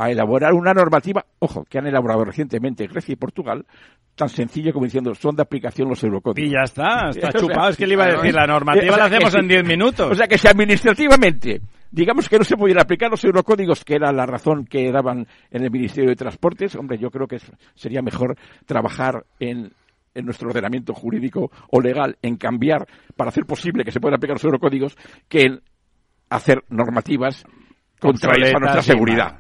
E: a elaborar una normativa, ojo, que han elaborado recientemente Grecia y Portugal, tan sencillo como diciendo, son de aplicación los eurocódigos.
B: Y ya está, [LAUGHS] está chupado. Es que le iba a decir, la [LAUGHS] normativa la hacemos en 10 minutos.
E: O sea que si administrativamente digamos que no se pudieran aplicar los eurocódigos, que era la razón que daban en el Ministerio de Transportes, hombre, yo creo que sería mejor trabajar en, en nuestro ordenamiento jurídico o legal en cambiar para hacer posible que se puedan aplicar los eurocódigos que en hacer normativas contrarias a nuestra seguridad.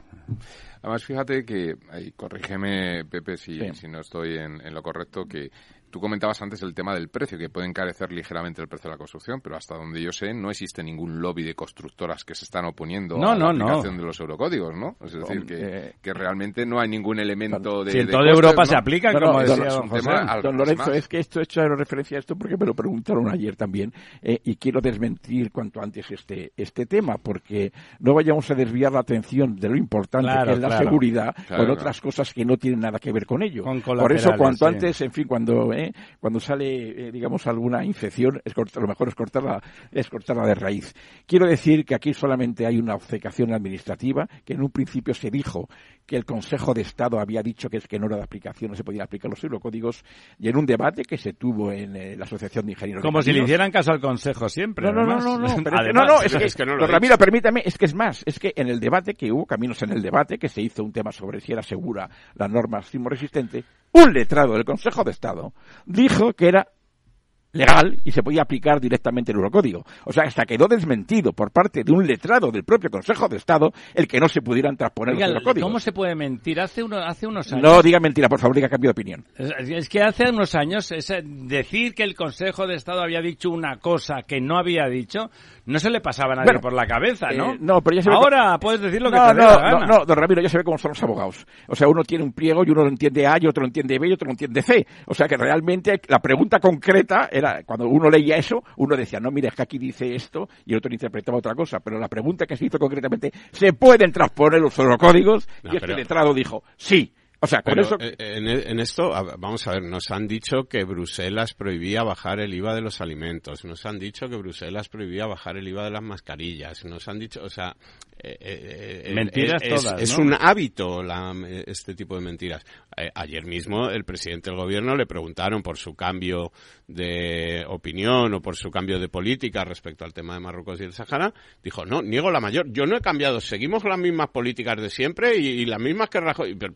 D: Además, fíjate que, corrígeme, Pepe, si, si no estoy en, en, lo correcto, que Tú comentabas antes el tema del precio, que puede encarecer ligeramente el precio de la construcción, pero hasta donde yo sé no existe ningún lobby de constructoras que se están oponiendo a la aplicación de los eurocódigos, ¿no? Es decir, que, que, realmente no hay ningún elemento de...
B: Si en toda Europa se aplica, como decía don, José.
E: don Lorenzo, es que esto he hecho referencia a esto porque me lo preguntaron ayer también eh, y quiero desmentir cuanto antes este, este tema porque no vayamos a desviar la atención de lo importante que es la seguridad con otras cosas que no tienen nada que ver con ello. Por eso, cuanto antes, en fin, cuando ¿eh? cuando sale, eh, digamos, alguna infección, es lo mejor es cortarla, es cortarla de raíz. Quiero decir que aquí solamente hay una obcecación administrativa, que en un principio se dijo que el Consejo de Estado había dicho que es que no era de aplicación, no se podían aplicar los eurocódigos, y en un debate que se tuvo en eh, la Asociación de Ingenieros.
B: Como si le hicieran caso al Consejo siempre.
E: No, no, no, no, no, no, no, es que, es que no lo Ramiro, permítame, es que es más, es que en el debate que hubo, Caminos en el debate, que se hizo un tema sobre si era segura la norma sismo resistente, un letrado del Consejo de Estado dijo que era legal y se podía aplicar directamente el Eurocódigo. O sea, hasta quedó desmentido por parte de un letrado del propio Consejo de Estado el que no se pudieran transponer los Eurocódigos.
B: ¿Cómo se puede mentir? Hace, uno, hace unos años...
E: No diga mentira, por favor, diga cambio de opinión.
B: Es, que hace unos años decir que el Consejo de Estado había dicho una cosa que no había dicho, no se le pasaba a nadie por la cabeza, ¿no?
E: Eh, no, pero ya se
B: Ahora puedes decir lo que te
E: no,
B: dé la gana.
E: No, no, don Ramiro, ya se ve cómo son los abogados. O sea, uno tiene un pliego y uno lo entiende A y otro lo entiende B y otro lo entiende C. O sea que realmente la pregunta concreta era, cuando uno leía eso, uno decía, no, mire, es que aquí dice esto y el otro interpretaba otra cosa. Pero la pregunta que se hizo concretamente, ¿se pueden transponer los códigos? y este letrado dijo, sí. O sea, con eso...
C: Eh, en, esto, vamos a ver, nos han dicho que Bruselas prohibía bajar el IVA de los alimentos, nos han dicho que Bruselas prohibía bajar el IVA de las mascarillas, nos han dicho, o sea, eh,
B: eh, eh, mentiras
C: es,
B: todas,
C: es un hábito la, este tipo de mentiras. ayer mismo el presidente del gobierno le preguntaron por su cambio de opinión o por su cambio de política respecto al tema de Marruecos y el Sahara. Dijo, no, niego la mayor. Yo no he cambiado. Seguimos las mismas políticas de siempre y, las mismas que Rajoy. Pero,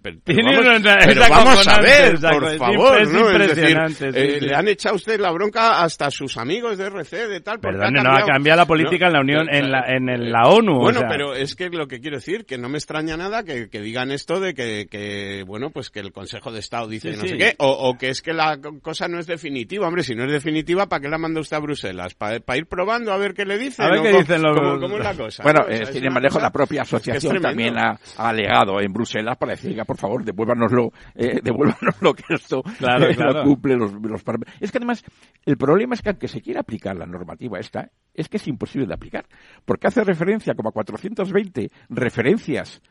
C: vamos, a ver, por favor. ¿no? le han echado usted la bronca hasta sus amigos de RC, de tal.
B: Perdón, no ha cambiado la política en la Unión, en, la, en la ONU.
C: Bueno, pero es que lo que quiero decir, que no me extraña nada que, digan esto de que, bueno, pues que el Consejo de Estado dice no sé qué, o, que es que la cosa no es definitiva. Hombre, si no es definitiva, ¿para qué la manda usted a Bruselas? ¿Para, ir probando a ver qué le dicen?
B: A ver qué dicen los...
C: ¿Cómo, es la cosa?
E: Bueno, eh, sin embargo, la propia asociación también ha, alegado en Bruselas para decir, por favor, devuélvanoslo, eh, [LAUGHS] devuélvanoslo que esto
B: claro, eh,
E: no cumple los, los Es que además, el problema es que aunque se quiera aplicar la normativa esta, es que es imposible de aplicar, porque hace referencia como a 420 referencias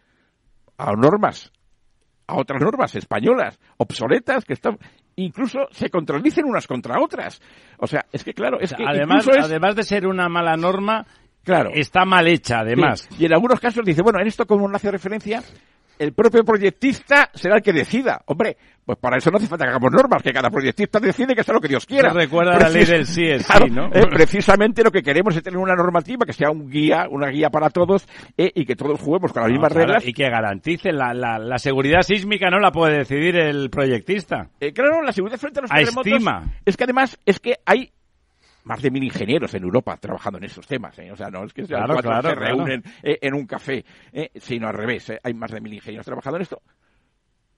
E: a normas, a otras normas españolas obsoletas que están incluso se contradicen unas contra otras. O sea, es que claro, es que
B: además, además de ser una mala norma, claro, está mal hecha además.
E: Y en algunos casos dice, bueno, en esto como no hace referencia el propio proyectista será el que decida. Hombre, pues para eso no hace falta que hagamos normas, que cada proyectista decide que sea lo que Dios quiera.
B: recuerda la ley del sí es sí, ¿no?
E: Eh, precisamente lo que queremos es tener una normativa que sea un guía, una guía para todos eh, y que todos juguemos con las mismas reglas.
B: Y que garantice la, la, seguridad sísmica no la puede decidir el proyectista.
E: Eh, claro, la seguridad frente a los terremotos.
B: Estima.
E: Es que además es que hay más de mil ingenieros en Europa trabajando en esos temas. ¿eh? O sea, no es que se reúnen eh, en un café, eh, sino al revés. Hay más de mil ingenieros trabajando en esto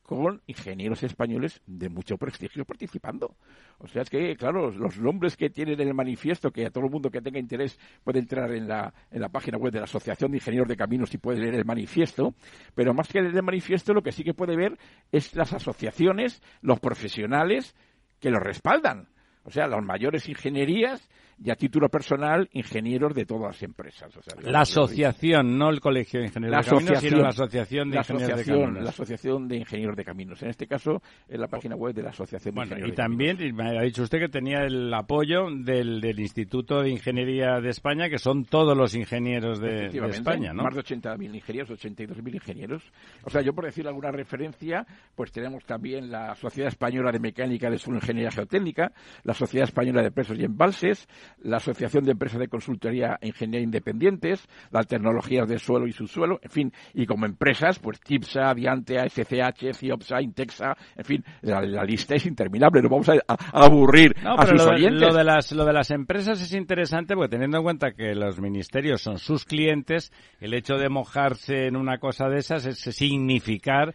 E: con ingenieros españoles de mucho prestigio participando. O sea, es que, claro, los nombres que tienen en el manifiesto, que a todo el mundo que tenga interés puede entrar en la, en la página web de la Asociación de Ingenieros de Caminos y puede leer el manifiesto, pero más que leer el manifiesto, lo que sí que puede ver es las asociaciones, los profesionales que lo respaldan o sea, las mayores ingenierías y a título personal ingenieros de todas las empresas.
B: la asociación, no el Colegio de Ingenieros de Caminos, sino la Asociación de Ingenieros de Caminos.
E: La Asociación de Ingenieros de Caminos. En este caso, es la página web de la Asociación de Ingenieros
B: y también, me ha dicho usted que tenía el apoyo del, del, Instituto de Ingeniería de España, que son todos los ingenieros de, España, ¿no?
E: Más de 80.000 ingenieros, 82.000 ingenieros. O sea, yo por decir alguna referencia, pues tenemos también la Sociedad Española de Mecánica de Suelo Ingeniería Geotécnica, la Sociedad Española de Empresas y Embalses, la Asociación de Empresas de Consultoría e Ingeniería Independientes, las tecnologías de suelo y subsuelo, en fin, y como empresas, pues TIPSA, Diantea, SCH, CIOPSA, Intexa, en fin, la, lista es interminable, no vamos a, aburrir a sus oyentes.
B: Lo de, las, lo de las empresas es interesante porque teniendo en cuenta que los ministerios son sus clientes, el hecho de mojarse en una cosa de esas es significar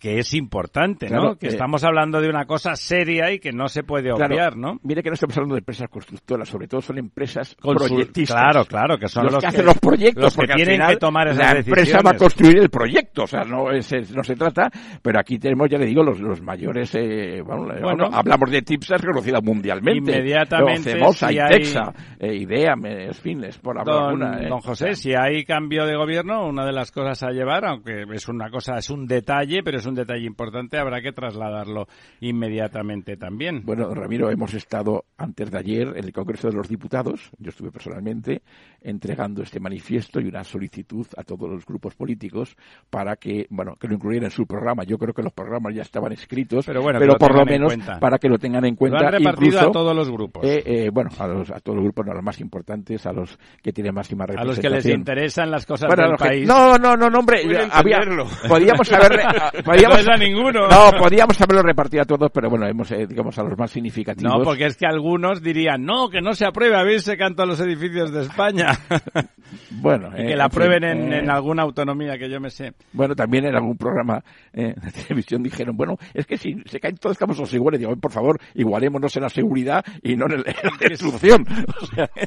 B: que es importante, ¿no? que estamos hablando de una cosa seria y que no se puede obviar, ¿no?
E: Mire que no estamos hablando de empresas constructoras, sobre todo son empresas proyectistas.
B: Claro, claro, que son
E: los, que, hacen los proyectos,
B: porque tienen que tomar esas
E: la empresa va a construir el proyecto, o sea, no, es, no se trata, pero aquí tenemos, ya le digo, los, los mayores, eh, bueno, hablamos de TIPSA reconocida mundialmente.
B: Inmediatamente.
E: Cemosa, si Intexa, eh, IDEA, en fin, es por hablar
B: don,
E: una.
B: Eh, don José, si hay cambio de gobierno, una de las cosas a llevar, aunque es una cosa, es un detalle, pero es un detalle importante, habrá que trasladarlo inmediatamente también.
E: Bueno, Ramiro, hemos estado antes de ayer en el Congreso de los Diputados, yo estuve personalmente, entregando este manifiesto y una solicitud a todos los grupos políticos para que, bueno, que lo incluyeran en su programa. Yo creo que los programas ya estaban escritos, pero, bueno, pero por lo menos para que lo tengan en cuenta. Lo
B: han repartido a todos los grupos.
E: Eh, eh, bueno, a, los, a todos los grupos, no, a los más importantes, a los que tienen máxima representación.
B: A los que les interesan las cosas del país.
E: no, no, no, hombre, había, podíamos haber, [LAUGHS] podíamos,
B: no a ninguno.
E: No, podíamos haberlo repartido a todos, pero bueno, hemos, eh, digamos, a los más significativos.
B: No, porque es que algunos dirían, no, que no se apruebe a ver se canta los edificios de España. [LAUGHS]
E: bueno.
B: y que la aprueben en, en, alguna autonomía que yo me sé.
E: Bueno, también en algún programa [LAUGHS] de televisión dijeron, bueno, es que si se caen todos estamos los iguales. Digo, por favor, igualémonos en la seguridad y no en, la destrucción.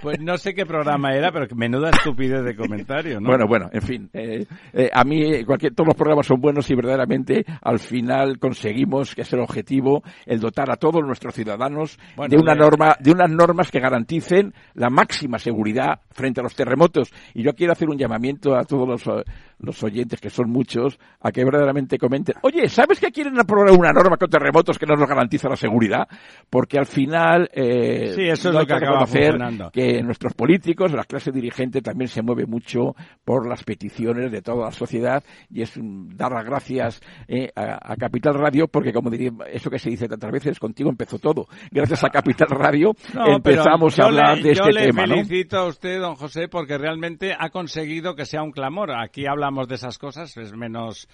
B: pues no sé qué programa era, pero menuda estupidez de comentario, ¿no?
E: Bueno, bueno, en fin. Eh, eh, a mí cualquier, todos los programas son buenos y verdaderamente al final conseguimos que es el objetivo el dotar a todos nuestros ciudadanos de una norma, de unas normas que garanticen la máxima seguridad frente a los terremotos. Y yo quiero hacer un llamamiento a todos los, eh, los oyentes, que son muchos, a que verdaderamente comenten, oye, ¿sabes que quieren aprobar una norma con terremotos que no nos garantiza la seguridad? Porque al final,
B: eh, sí, eso es lo que acaba funcionando.
E: que nuestros políticos, la clase dirigente también se mueve mucho por las peticiones de toda la sociedad y es dar las gracias eh, a, Capital Radio porque como diría eso que se dice tantas veces contigo empezó todo gracias a Capital Radio [LAUGHS] empezamos a hablar de este tema
B: le felicito a usted don José porque realmente ha conseguido que sea un clamor aquí de esas cosas es menos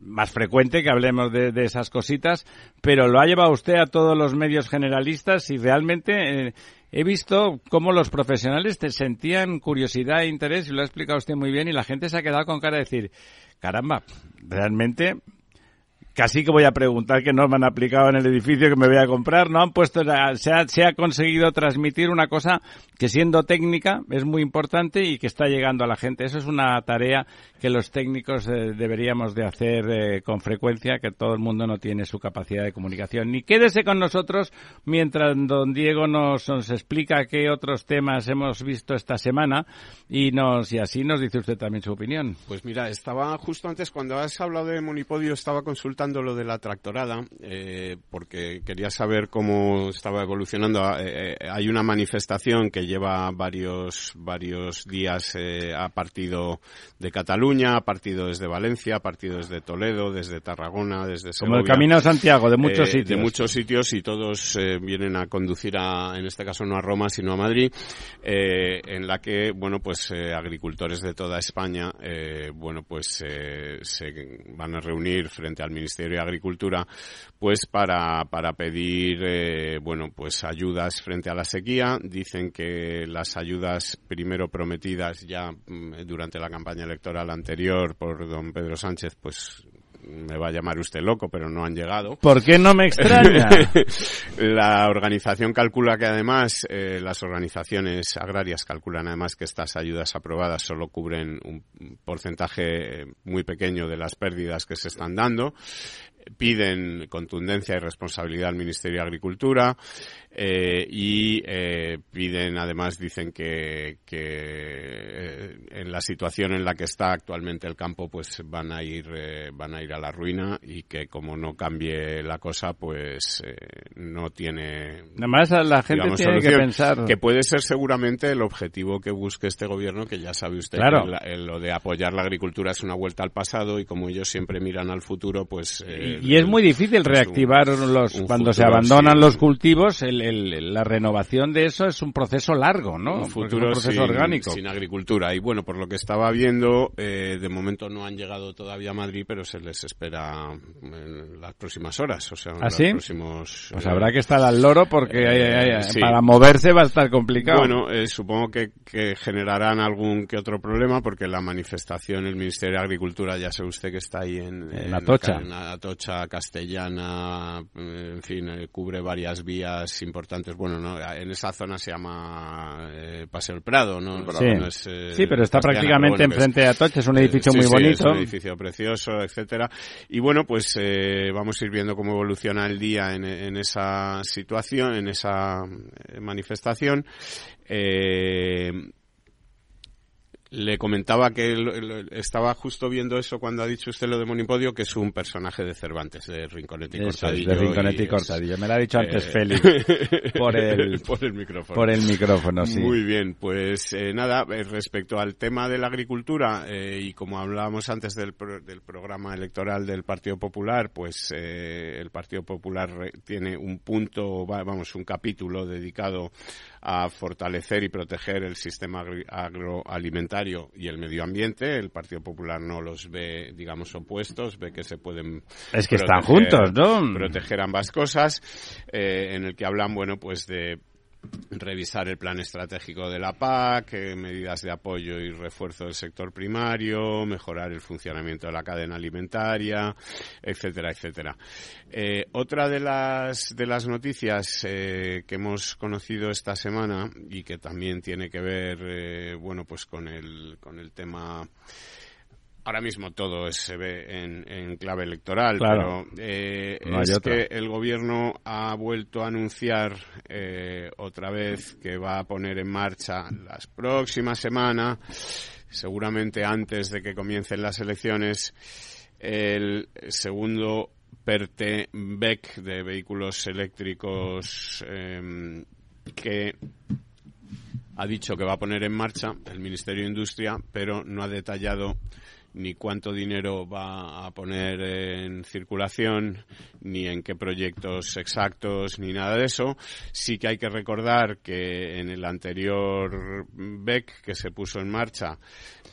B: más frecuente que hablemos de, esas cositas, pero lo ha llevado usted a todos los medios generalistas y realmente eh, he visto cómo los profesionales te sentían curiosidad e interés y lo ha explicado usted muy bien y la gente se ha quedado con cara de decir, caramba, realmente casi que voy a preguntar qué norma han aplicado en el edificio que me voy a comprar. No han puesto, se ha, se ha conseguido transmitir una cosa que siendo técnica es muy importante y que está llegando a la gente. Eso es una tarea que los técnicos eh, deberíamos de hacer eh, con frecuencia, que todo el mundo no tiene su capacidad de comunicación. Ni quédese con nosotros mientras don Diego nos, nos explica qué otros temas hemos visto esta semana y nos y así nos dice usted también su opinión.
C: Pues mira, estaba justo antes cuando has hablado de Monipodio estaba consultando lo de la tractorada, eh, porque quería saber cómo estaba evolucionando. Eh, eh, hay una manifestación que lleva varios, varios días a partido de Cataluña, a partido desde Valencia, a partido desde Toledo, desde Tarragona, desde Segovia.
B: Como el Camino a Santiago, de muchos sitios.
C: De muchos sitios y todos vienen a conducir a, en este caso no a Roma, sino a Madrid, en la que, bueno, pues agricultores de toda España, bueno, pues se van a reunir frente al Ministerio Ministerio de Agricultura, pues para, para pedir, eh, bueno, pues ayudas frente a la sequía. Dicen que las ayudas primero prometidas ya mm, durante la campaña electoral anterior por don Pedro Sánchez, pues me va a llamar usted loco, pero no han llegado.
B: ¿Por qué no me extraña? [LAUGHS]
C: la organización calcula que además eh, las organizaciones agrarias calculan además que estas ayudas aprobadas solo cubren un porcentaje muy pequeño de las pérdidas que se están dando. piden contundencia y responsabilidad al Ministerio de Agricultura eh, y eh, piden, además, dicen que, que eh, en la situación en la que está actualmente el campo, pues van a ir van a ir a la ruina y que como no cambie la cosa, pues no tiene.
B: Además, la gente
C: digamos,
B: tiene que
C: solución,
B: pensar.
C: que puede ser seguramente el objetivo que busque este gobierno, que ya sabe usted
B: Claro.
C: que lo de apoyar la agricultura es una vuelta al pasado y como ellos siempre miran al futuro, pues... eh,
B: Y es muy difícil reactivar los
C: un
B: cuando se abandonan los cultivos, el- el- la renovación de eso es un proceso largo, ¿no?
C: un futuro
B: un proceso
C: sin,
B: orgánico.
C: sin agricultura. Y bueno, por lo que estaba viendo, eh, de momento no han llegado todavía a Madrid, pero se les espera en las próximas horas. O sea, en
B: ¿Ah,
C: los
B: sí?
C: próximos,
B: Pues
C: eh,
B: habrá que estar al loro porque
C: eh, sí.
B: para moverse va a estar complicado.
C: Bueno, eh, supongo que, que generarán algún que otro problema porque la manifestación, el Ministerio de Agricultura, ya sabe usted que está ahí en,
B: En Atocha.
C: en Atocha, Castellana, eh, en fin, eh, cubre varias vías importantes. Bueno, no, en esa zona se llama eh, Paseo el Prado, ¿no?
B: Sí.
C: No es, eh,
B: Sí, pero está
C: Castellana,
B: prácticamente
C: bueno,
B: enfrente de Atocha, es un
C: eh,
B: edificio
C: sí,
B: muy
C: sí,
B: bonito.
C: Es un edificio precioso, etcétera. Y bueno, pues eh, vamos a ir viendo cómo evoluciona el día en, en esa situación, en esa manifestación. Eh, le comentaba que estaba justo viendo eso cuando ha dicho usted lo de Monipodio, que es un personaje de Cervantes, de Rinconete y
B: es,
C: Cortadillo.
B: de Rinconete y Cortadillo. Me lo ha dicho antes
C: eh,
B: Félix, [LAUGHS] por el, [LAUGHS]
C: por el micrófono.
B: por el micrófono, sí.
C: Muy bien, pues eh, nada, eh, respecto al tema de la agricultura eh, y como hablábamos antes del, pro- del programa electoral del Partido Popular, pues eh, el Partido Popular tiene un punto, va- vamos, un capítulo dedicado a fortalecer y proteger el sistema agroalimentario y el medio ambiente. El Partido Popular no los ve, digamos, opuestos, ve que se pueden
B: Es que están
C: proteger-
B: juntos, ¿no?
C: proteger ambas cosas, eh, en el que hablan, bueno, pues de revisar el plan estratégico de la PAC, eh, medidas de apoyo y refuerzo del sector primario, mejorar el funcionamiento de la cadena alimentaria, etcétera, etcétera. Eh, otra de las de las noticias eh, que hemos conocido esta semana y que también tiene que ver, eh, bueno, pues con el con el tema Ahora mismo todo se ve en, en clave electoral,
B: Claro.
C: pero eh,
B: No
C: es
B: otra.
C: que el gobierno ha vuelto a anunciar eh, otra vez que va a poner en marcha las próximas semanas, seguramente antes de que comiencen las elecciones, el segundo PERTE BEC de vehículos eléctricos em, que ha dicho que va a poner en marcha el Ministerio de Industria, pero no ha detallado ni cuánto dinero va a poner en circulación, ni en qué proyectos exactos, ni nada de eso. Sí que hay que recordar que en el anterior BEC que se puso en marcha,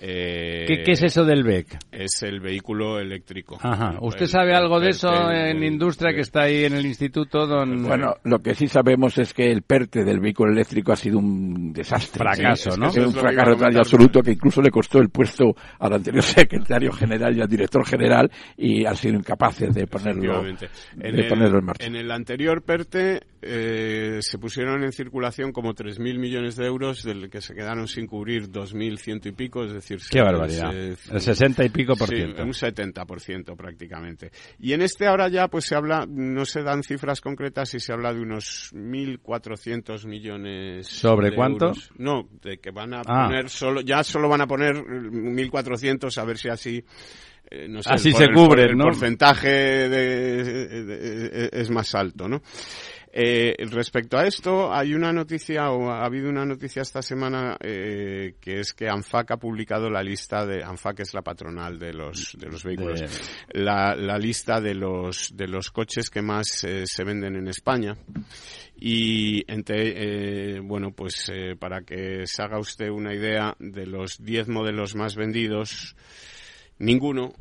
C: eh,
B: ¿Qué, qué es eso del BEC?
C: es el vehículo eléctrico.
B: Ajá. ¿Usted
C: El-
B: sabe
C: el
B: algo de eso
C: PERTE,
B: en
C: el-
B: industria que está ahí en el instituto, don
E: Bueno, lo que sí sabemos es que el PERTE del vehículo eléctrico ha sido un desastre.
B: Fracaso,
E: Sí,
B: ¿no?
E: Es un
C: que
E: fracaso total y
C: comentar.
E: absoluto que incluso le costó el puesto al anterior [LAUGHS] secretario general y al director general y han sido incapaces de ponerlo.
C: En,
E: de
C: el,
E: ponerlo en marcha.
C: en el anterior PERTE eh, se pusieron en circulación como 3.000 millones de euros, del que se quedaron sin cubrir 2.100 y pico, es decir...
B: Qué
C: se-
B: barbaridad.
C: se-
B: El 60 y pico por
C: Sí,
B: ciento.
C: un 70% prácticamente. Y en este ahora ya pues se habla, no se dan cifras concretas y se habla de unos 1.400 millones
B: ¿Sobre
C: de
B: cuánto?
C: euros. No, de que van a
B: Ah.
C: poner solo, ya solo van a poner 1.400 a ver si así eh, no sé,
B: Así
C: el,
B: se cubren,
C: el
B: ¿no?
C: porcentaje de- de- de- es más alto, ¿no? Eh, respecto a esto, hay una noticia, o ha habido una noticia esta semana, eh, que es que ANFAC ha publicado la lista de, ANFAC es la patronal de los, de los vehículos,
B: De-
C: la, la lista de los, de los coches que más eh, se venden en España. Y entre, bueno, pues para que se haga usted una idea de los 10 modelos más vendidos, ninguno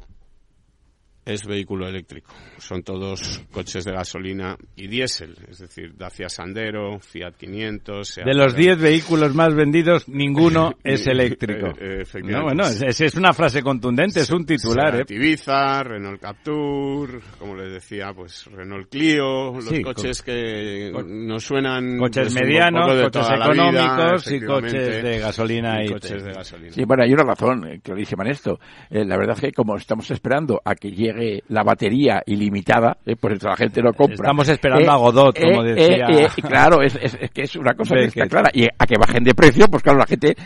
C: es vehículo eléctrico. Son todos coches de gasolina y diésel, es decir, Dacia Sandero, Fiat 500. Seat
B: De los
C: Arona.
B: 10 vehículos más vendidos, ninguno [LAUGHS] es eléctrico.
C: Eh, eh, efectivamente.
B: No, bueno, es, es una frase contundente, es un titular, ¿eh?
C: Seat Ibiza, Renault Captur, como les decía, pues Renault Clio, los
B: Sí,
C: coches que
B: co-
C: nos suenan
B: Coches
C: pues,
B: medianos, coches
C: la vida,
B: económicos y coches de gasolina
C: y
B: y
C: coches de gasolina.
E: Sí, bueno, hay una razón eh, clarísima en esto. Eh, la verdad es que como estamos esperando a que llegue la batería ilimitada, eh, por eso la gente lo compra.
B: Estamos esperando a Godot, como decía.
E: claro, es, que es una cosa que está clara. Y a que bajen de precio, pues claro, la gente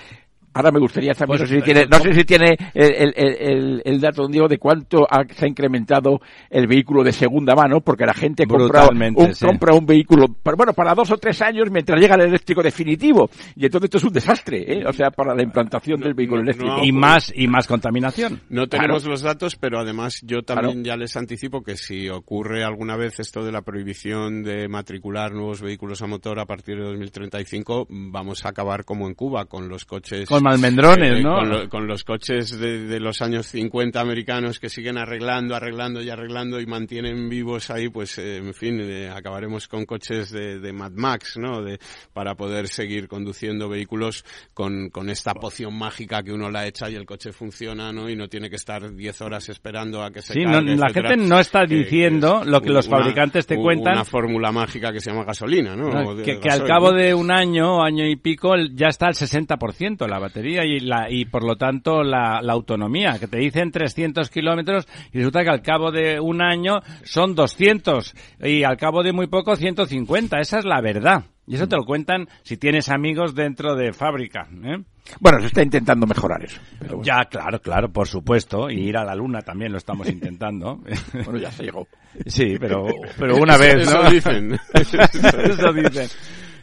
E: Ahora me gustaría saber, pues, no sé si tiene, no sé si tiene el, el, el, dato de cuánto se ha incrementado el vehículo de segunda mano, porque la gente compra un, compra un vehículo, bueno, para dos o tres años mientras llega el eléctrico definitivo. Y entonces esto es un desastre, ¿eh? o sea, para la implantación del vehículo eléctrico.
B: y más y más contaminación.
C: No tenemos los datos, pero además yo también ya les anticipo que si ocurre alguna vez esto de la prohibición de matricular nuevos vehículos a motor a partir de 2035, vamos a acabar como en Cuba con los coches
B: almendrones, eh, ¿no?
C: Con, los coches de, los años 50 americanos que siguen arreglando, arreglando y arreglando y mantienen vivos ahí, pues, eh, en fin, eh, acabaremos con coches de, Mad Max, ¿no? De, para poder seguir conduciendo vehículos con, con esta poción mágica que uno la echa y el coche funciona, ¿no? Y no tiene que estar 10 horas esperando a que se
B: sí,
C: cargue,
B: la gente no está diciendo lo que los fabricantes te cuentan.
C: Una fórmula mágica que se llama gasolina, ¿no?
B: que, que, al cabo de un año, año y pico, ya está al 60% la batería y, la, y por lo tanto la, autonomía, que te dicen 300 kilómetros y resulta que al cabo de un año son 200 y al cabo de muy poco 150. Esa es la verdad. Y eso te lo cuentan si tienes amigos dentro de fábrica. ¿eh?
E: Bueno, se está intentando mejorar eso.
B: Ya, claro, claro, por supuesto. Y ir a la luna también lo estamos intentando. [LAUGHS]
E: bueno, ya se llegó.
B: Sí, pero, pero una vez,
C: ¿no? [LAUGHS] Eso dicen.
B: eso dicen.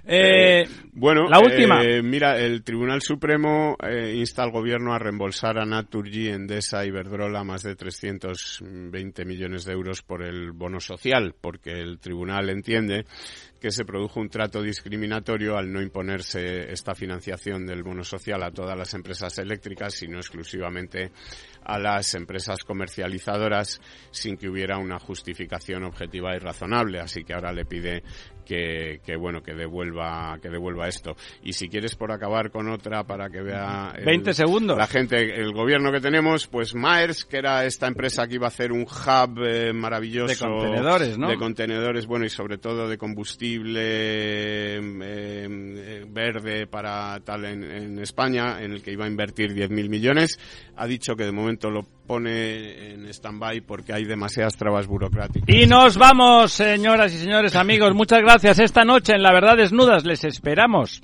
B: Eh, bueno, la última.
C: Eh, mira, el Tribunal Supremo eh, insta al gobierno a reembolsar a Naturgy, Endesa y Verdrola más de 320 millones de euros por el bono social, porque el tribunal entiende que se produjo un trato discriminatorio al no imponerse esta financiación del bono social a todas las empresas eléctricas, sino exclusivamente a las empresas comercializadoras sin que hubiera una justificación objetiva y razonable. Así que ahora le pide que, bueno que devuelva que devuelva esto y si quieres por acabar con otra para que vea
B: 20 segundos
C: la gente el gobierno que tenemos pues Maers que era esta empresa que iba a hacer un hub eh, maravilloso
B: de contenedores no
C: de contenedores bueno y sobre todo de combustible eh, eh, verde para tal en, en, España en el que iba a invertir 10.000 millones ha dicho que de momento lo pone en stand-by porque hay demasiadas trabas burocráticas.
B: Y nos vamos, señoras y señores amigos. Muchas gracias. Esta noche en La Verdad Desnudas les esperamos.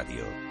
A: Radio.